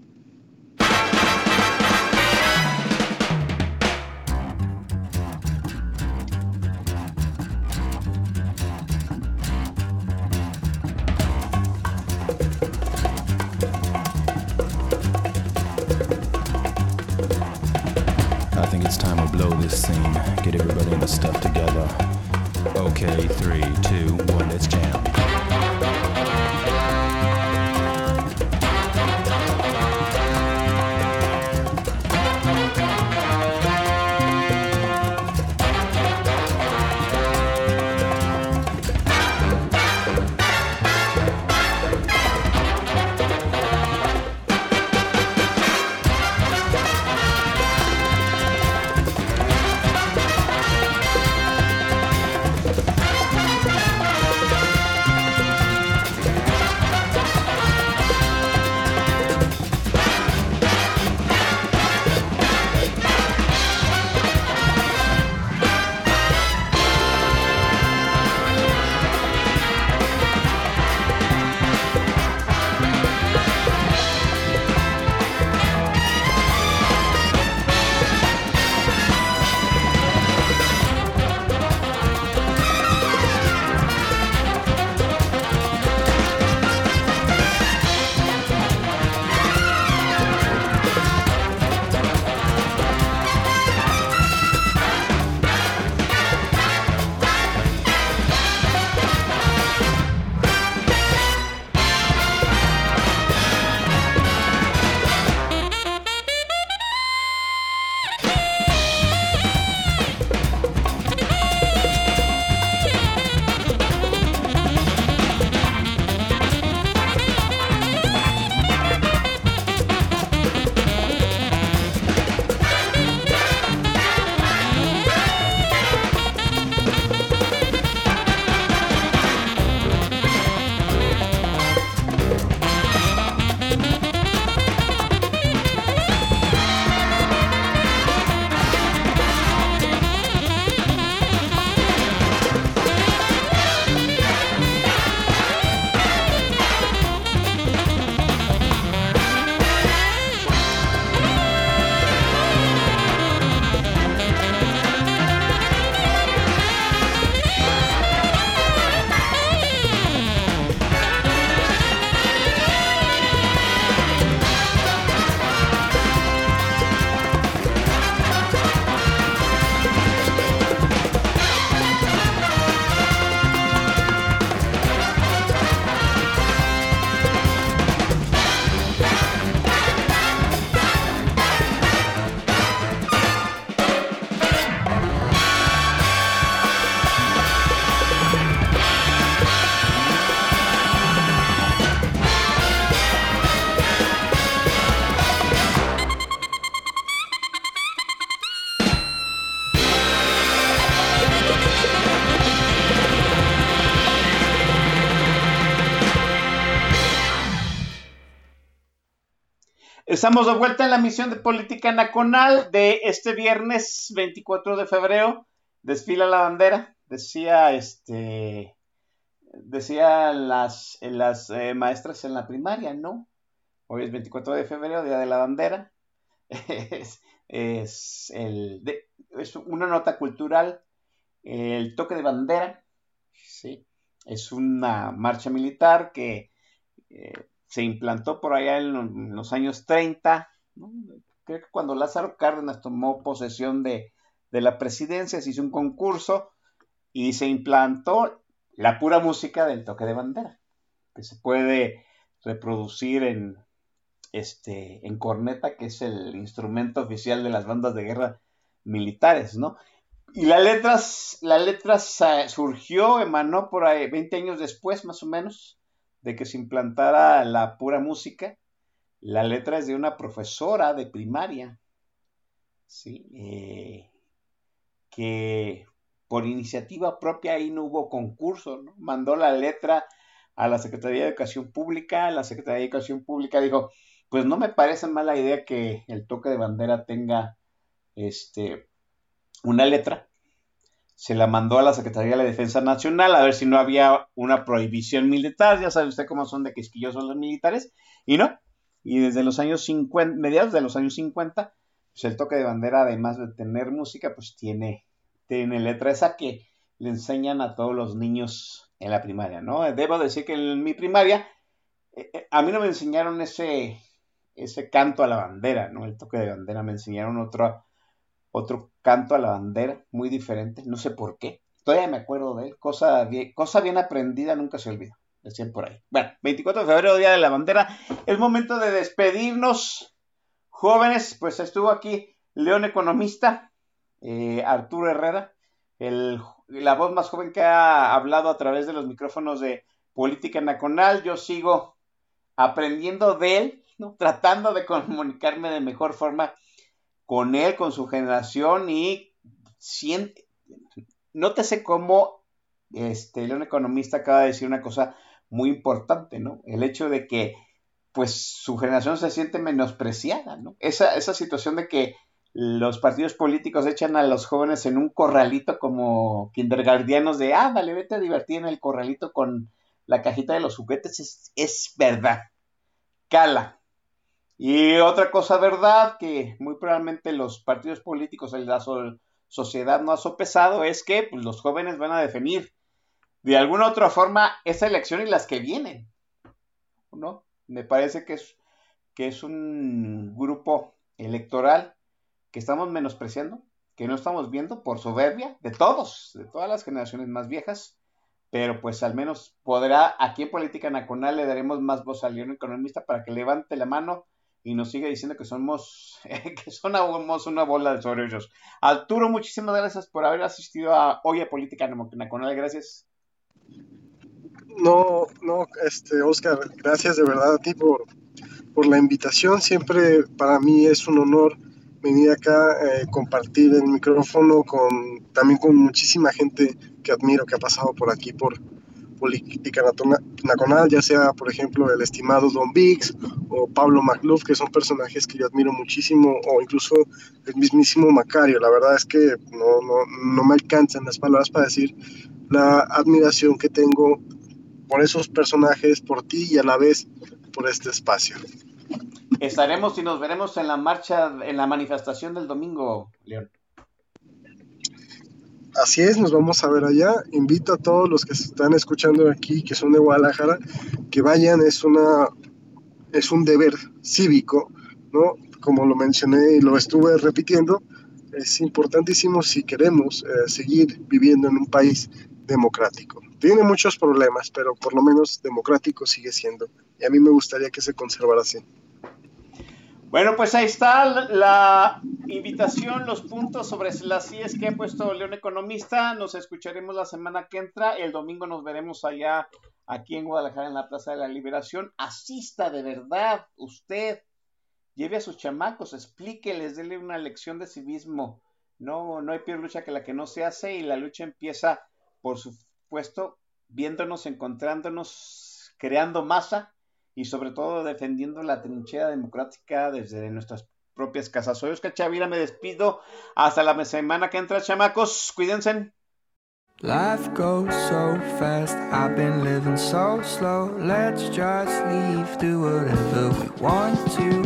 Estamos de vuelta en la misión de política nacional de este viernes 24 de febrero. Desfila la bandera. Decía este. Decía las, las eh, maestras en la primaria, ¿no? Hoy es 24 de febrero, Día de la Bandera. es, el, es una nota cultural. El toque de bandera. Sí. Es una marcha militar que. Eh, se implantó por allá en los años 30 ¿no? Creo que cuando Lázaro Cárdenas tomó posesión de, de la presidencia, se hizo un concurso y se implantó la pura música del toque de bandera, que se puede reproducir en, este, en corneta, que es el instrumento oficial de las bandas de guerra militares, ¿no? Y la letras, la letra surgió, emanó por ahí 20 años después, más o menos, de que se implantara la pura música. La letra es de una profesora de primaria, ¿sí? Eh, que por iniciativa propia ahí no hubo concurso, ¿no? Mandó la letra a la Secretaría de Educación Pública, la Secretaría de Educación Pública dijo, pues no me parece mala idea que el toque de bandera tenga este una letra. Se la mandó a la Secretaría de la Defensa Nacional a ver si no había una prohibición militar. Ya sabe usted cómo son de quisquillosos los militares. Y no. Y desde los años 50, mediados de los años 50, pues el toque de bandera, además de tener música, pues tiene, tiene letra esa que le enseñan a todos los niños en la primaria, ¿no? Debo decir que en mi primaria, eh, eh, a mí no me enseñaron ese, ese canto a la bandera, ¿no? El toque de bandera, me enseñaron otro, otro canto a la bandera, muy diferente, no sé por qué. Todavía me acuerdo de él, cosa bien, cosa bien aprendida nunca se olvida, decían por ahí. Bueno, 24 de febrero, Día de la Bandera, es momento de despedirnos. Jóvenes, pues estuvo aquí León Economista, eh, Arturo Herrera, el, la voz más joven que ha hablado a través de los micrófonos de Política Nacional. Yo sigo aprendiendo de él, ¿no? tratando de comunicarme de mejor forma con él, con su generación y siente, nótese cómo este León Economista acaba de decir una cosa muy importante, ¿no? El hecho de que pues su generación se siente menospreciada, ¿no? Esa, esa situación de que los partidos políticos echan a los jóvenes en un corralito como kindergardianos de, ah, vale, vete a divertir en el corralito con la cajita de los juguetes, es, es verdad. Cala, y otra cosa verdad que muy probablemente los partidos políticos, en la sociedad no ha sopesado, es que pues, los jóvenes van a definir de alguna otra forma esa elección y las que vienen. ¿No? Me parece que es, que es un grupo electoral que estamos menospreciando, que no estamos viendo por soberbia de todos, de todas las generaciones más viejas, pero pues al menos podrá, aquí en Política Nacional le daremos más voz al león economista para que levante la mano y nos sigue diciendo que somos, que somos una bola de sobre ellos. Arturo, muchísimas gracias por haber asistido a Hoy a Política Nacional, gracias. No, no, este, Oscar, gracias de verdad a ti por, por la invitación. Siempre para mí es un honor venir acá, eh, compartir el micrófono con, también con muchísima gente que admiro, que ha pasado por aquí, por, política nacional, ya sea, por ejemplo, el estimado Don Biggs o Pablo McLuff, que son personajes que yo admiro muchísimo, o incluso el mismísimo Macario. La verdad es que no, no, no me alcanzan las palabras para decir la admiración que tengo por esos personajes, por ti y a la vez por este espacio. Estaremos y nos veremos en la marcha, en la manifestación del domingo, León. Así es, nos vamos a ver allá. Invito a todos los que se están escuchando aquí, que son de Guadalajara, que vayan. Es una es un deber cívico, ¿no? Como lo mencioné y lo estuve repitiendo, es importantísimo si queremos eh, seguir viviendo en un país democrático. Tiene muchos problemas, pero por lo menos democrático sigue siendo. Y a mí me gustaría que se conservara así. Bueno, pues ahí está la invitación, los puntos sobre las CIES que ha puesto León Economista. Nos escucharemos la semana que entra. El domingo nos veremos allá, aquí en Guadalajara, en la Plaza de la Liberación. Asista de verdad, usted. Lleve a sus chamacos, explíqueles, déle una lección de civismo. No, no hay peor lucha que la que no se hace y la lucha empieza, por supuesto, viéndonos, encontrándonos, creando masa y sobre todo defendiendo la trinchera democrática desde nuestras propias casas. Soy Oscar Chavira, me despido. Hasta la semana que entra, chamacos. Cuídense. Life goes so fast, I've been living so slow. Let's just leave, do whatever we want to.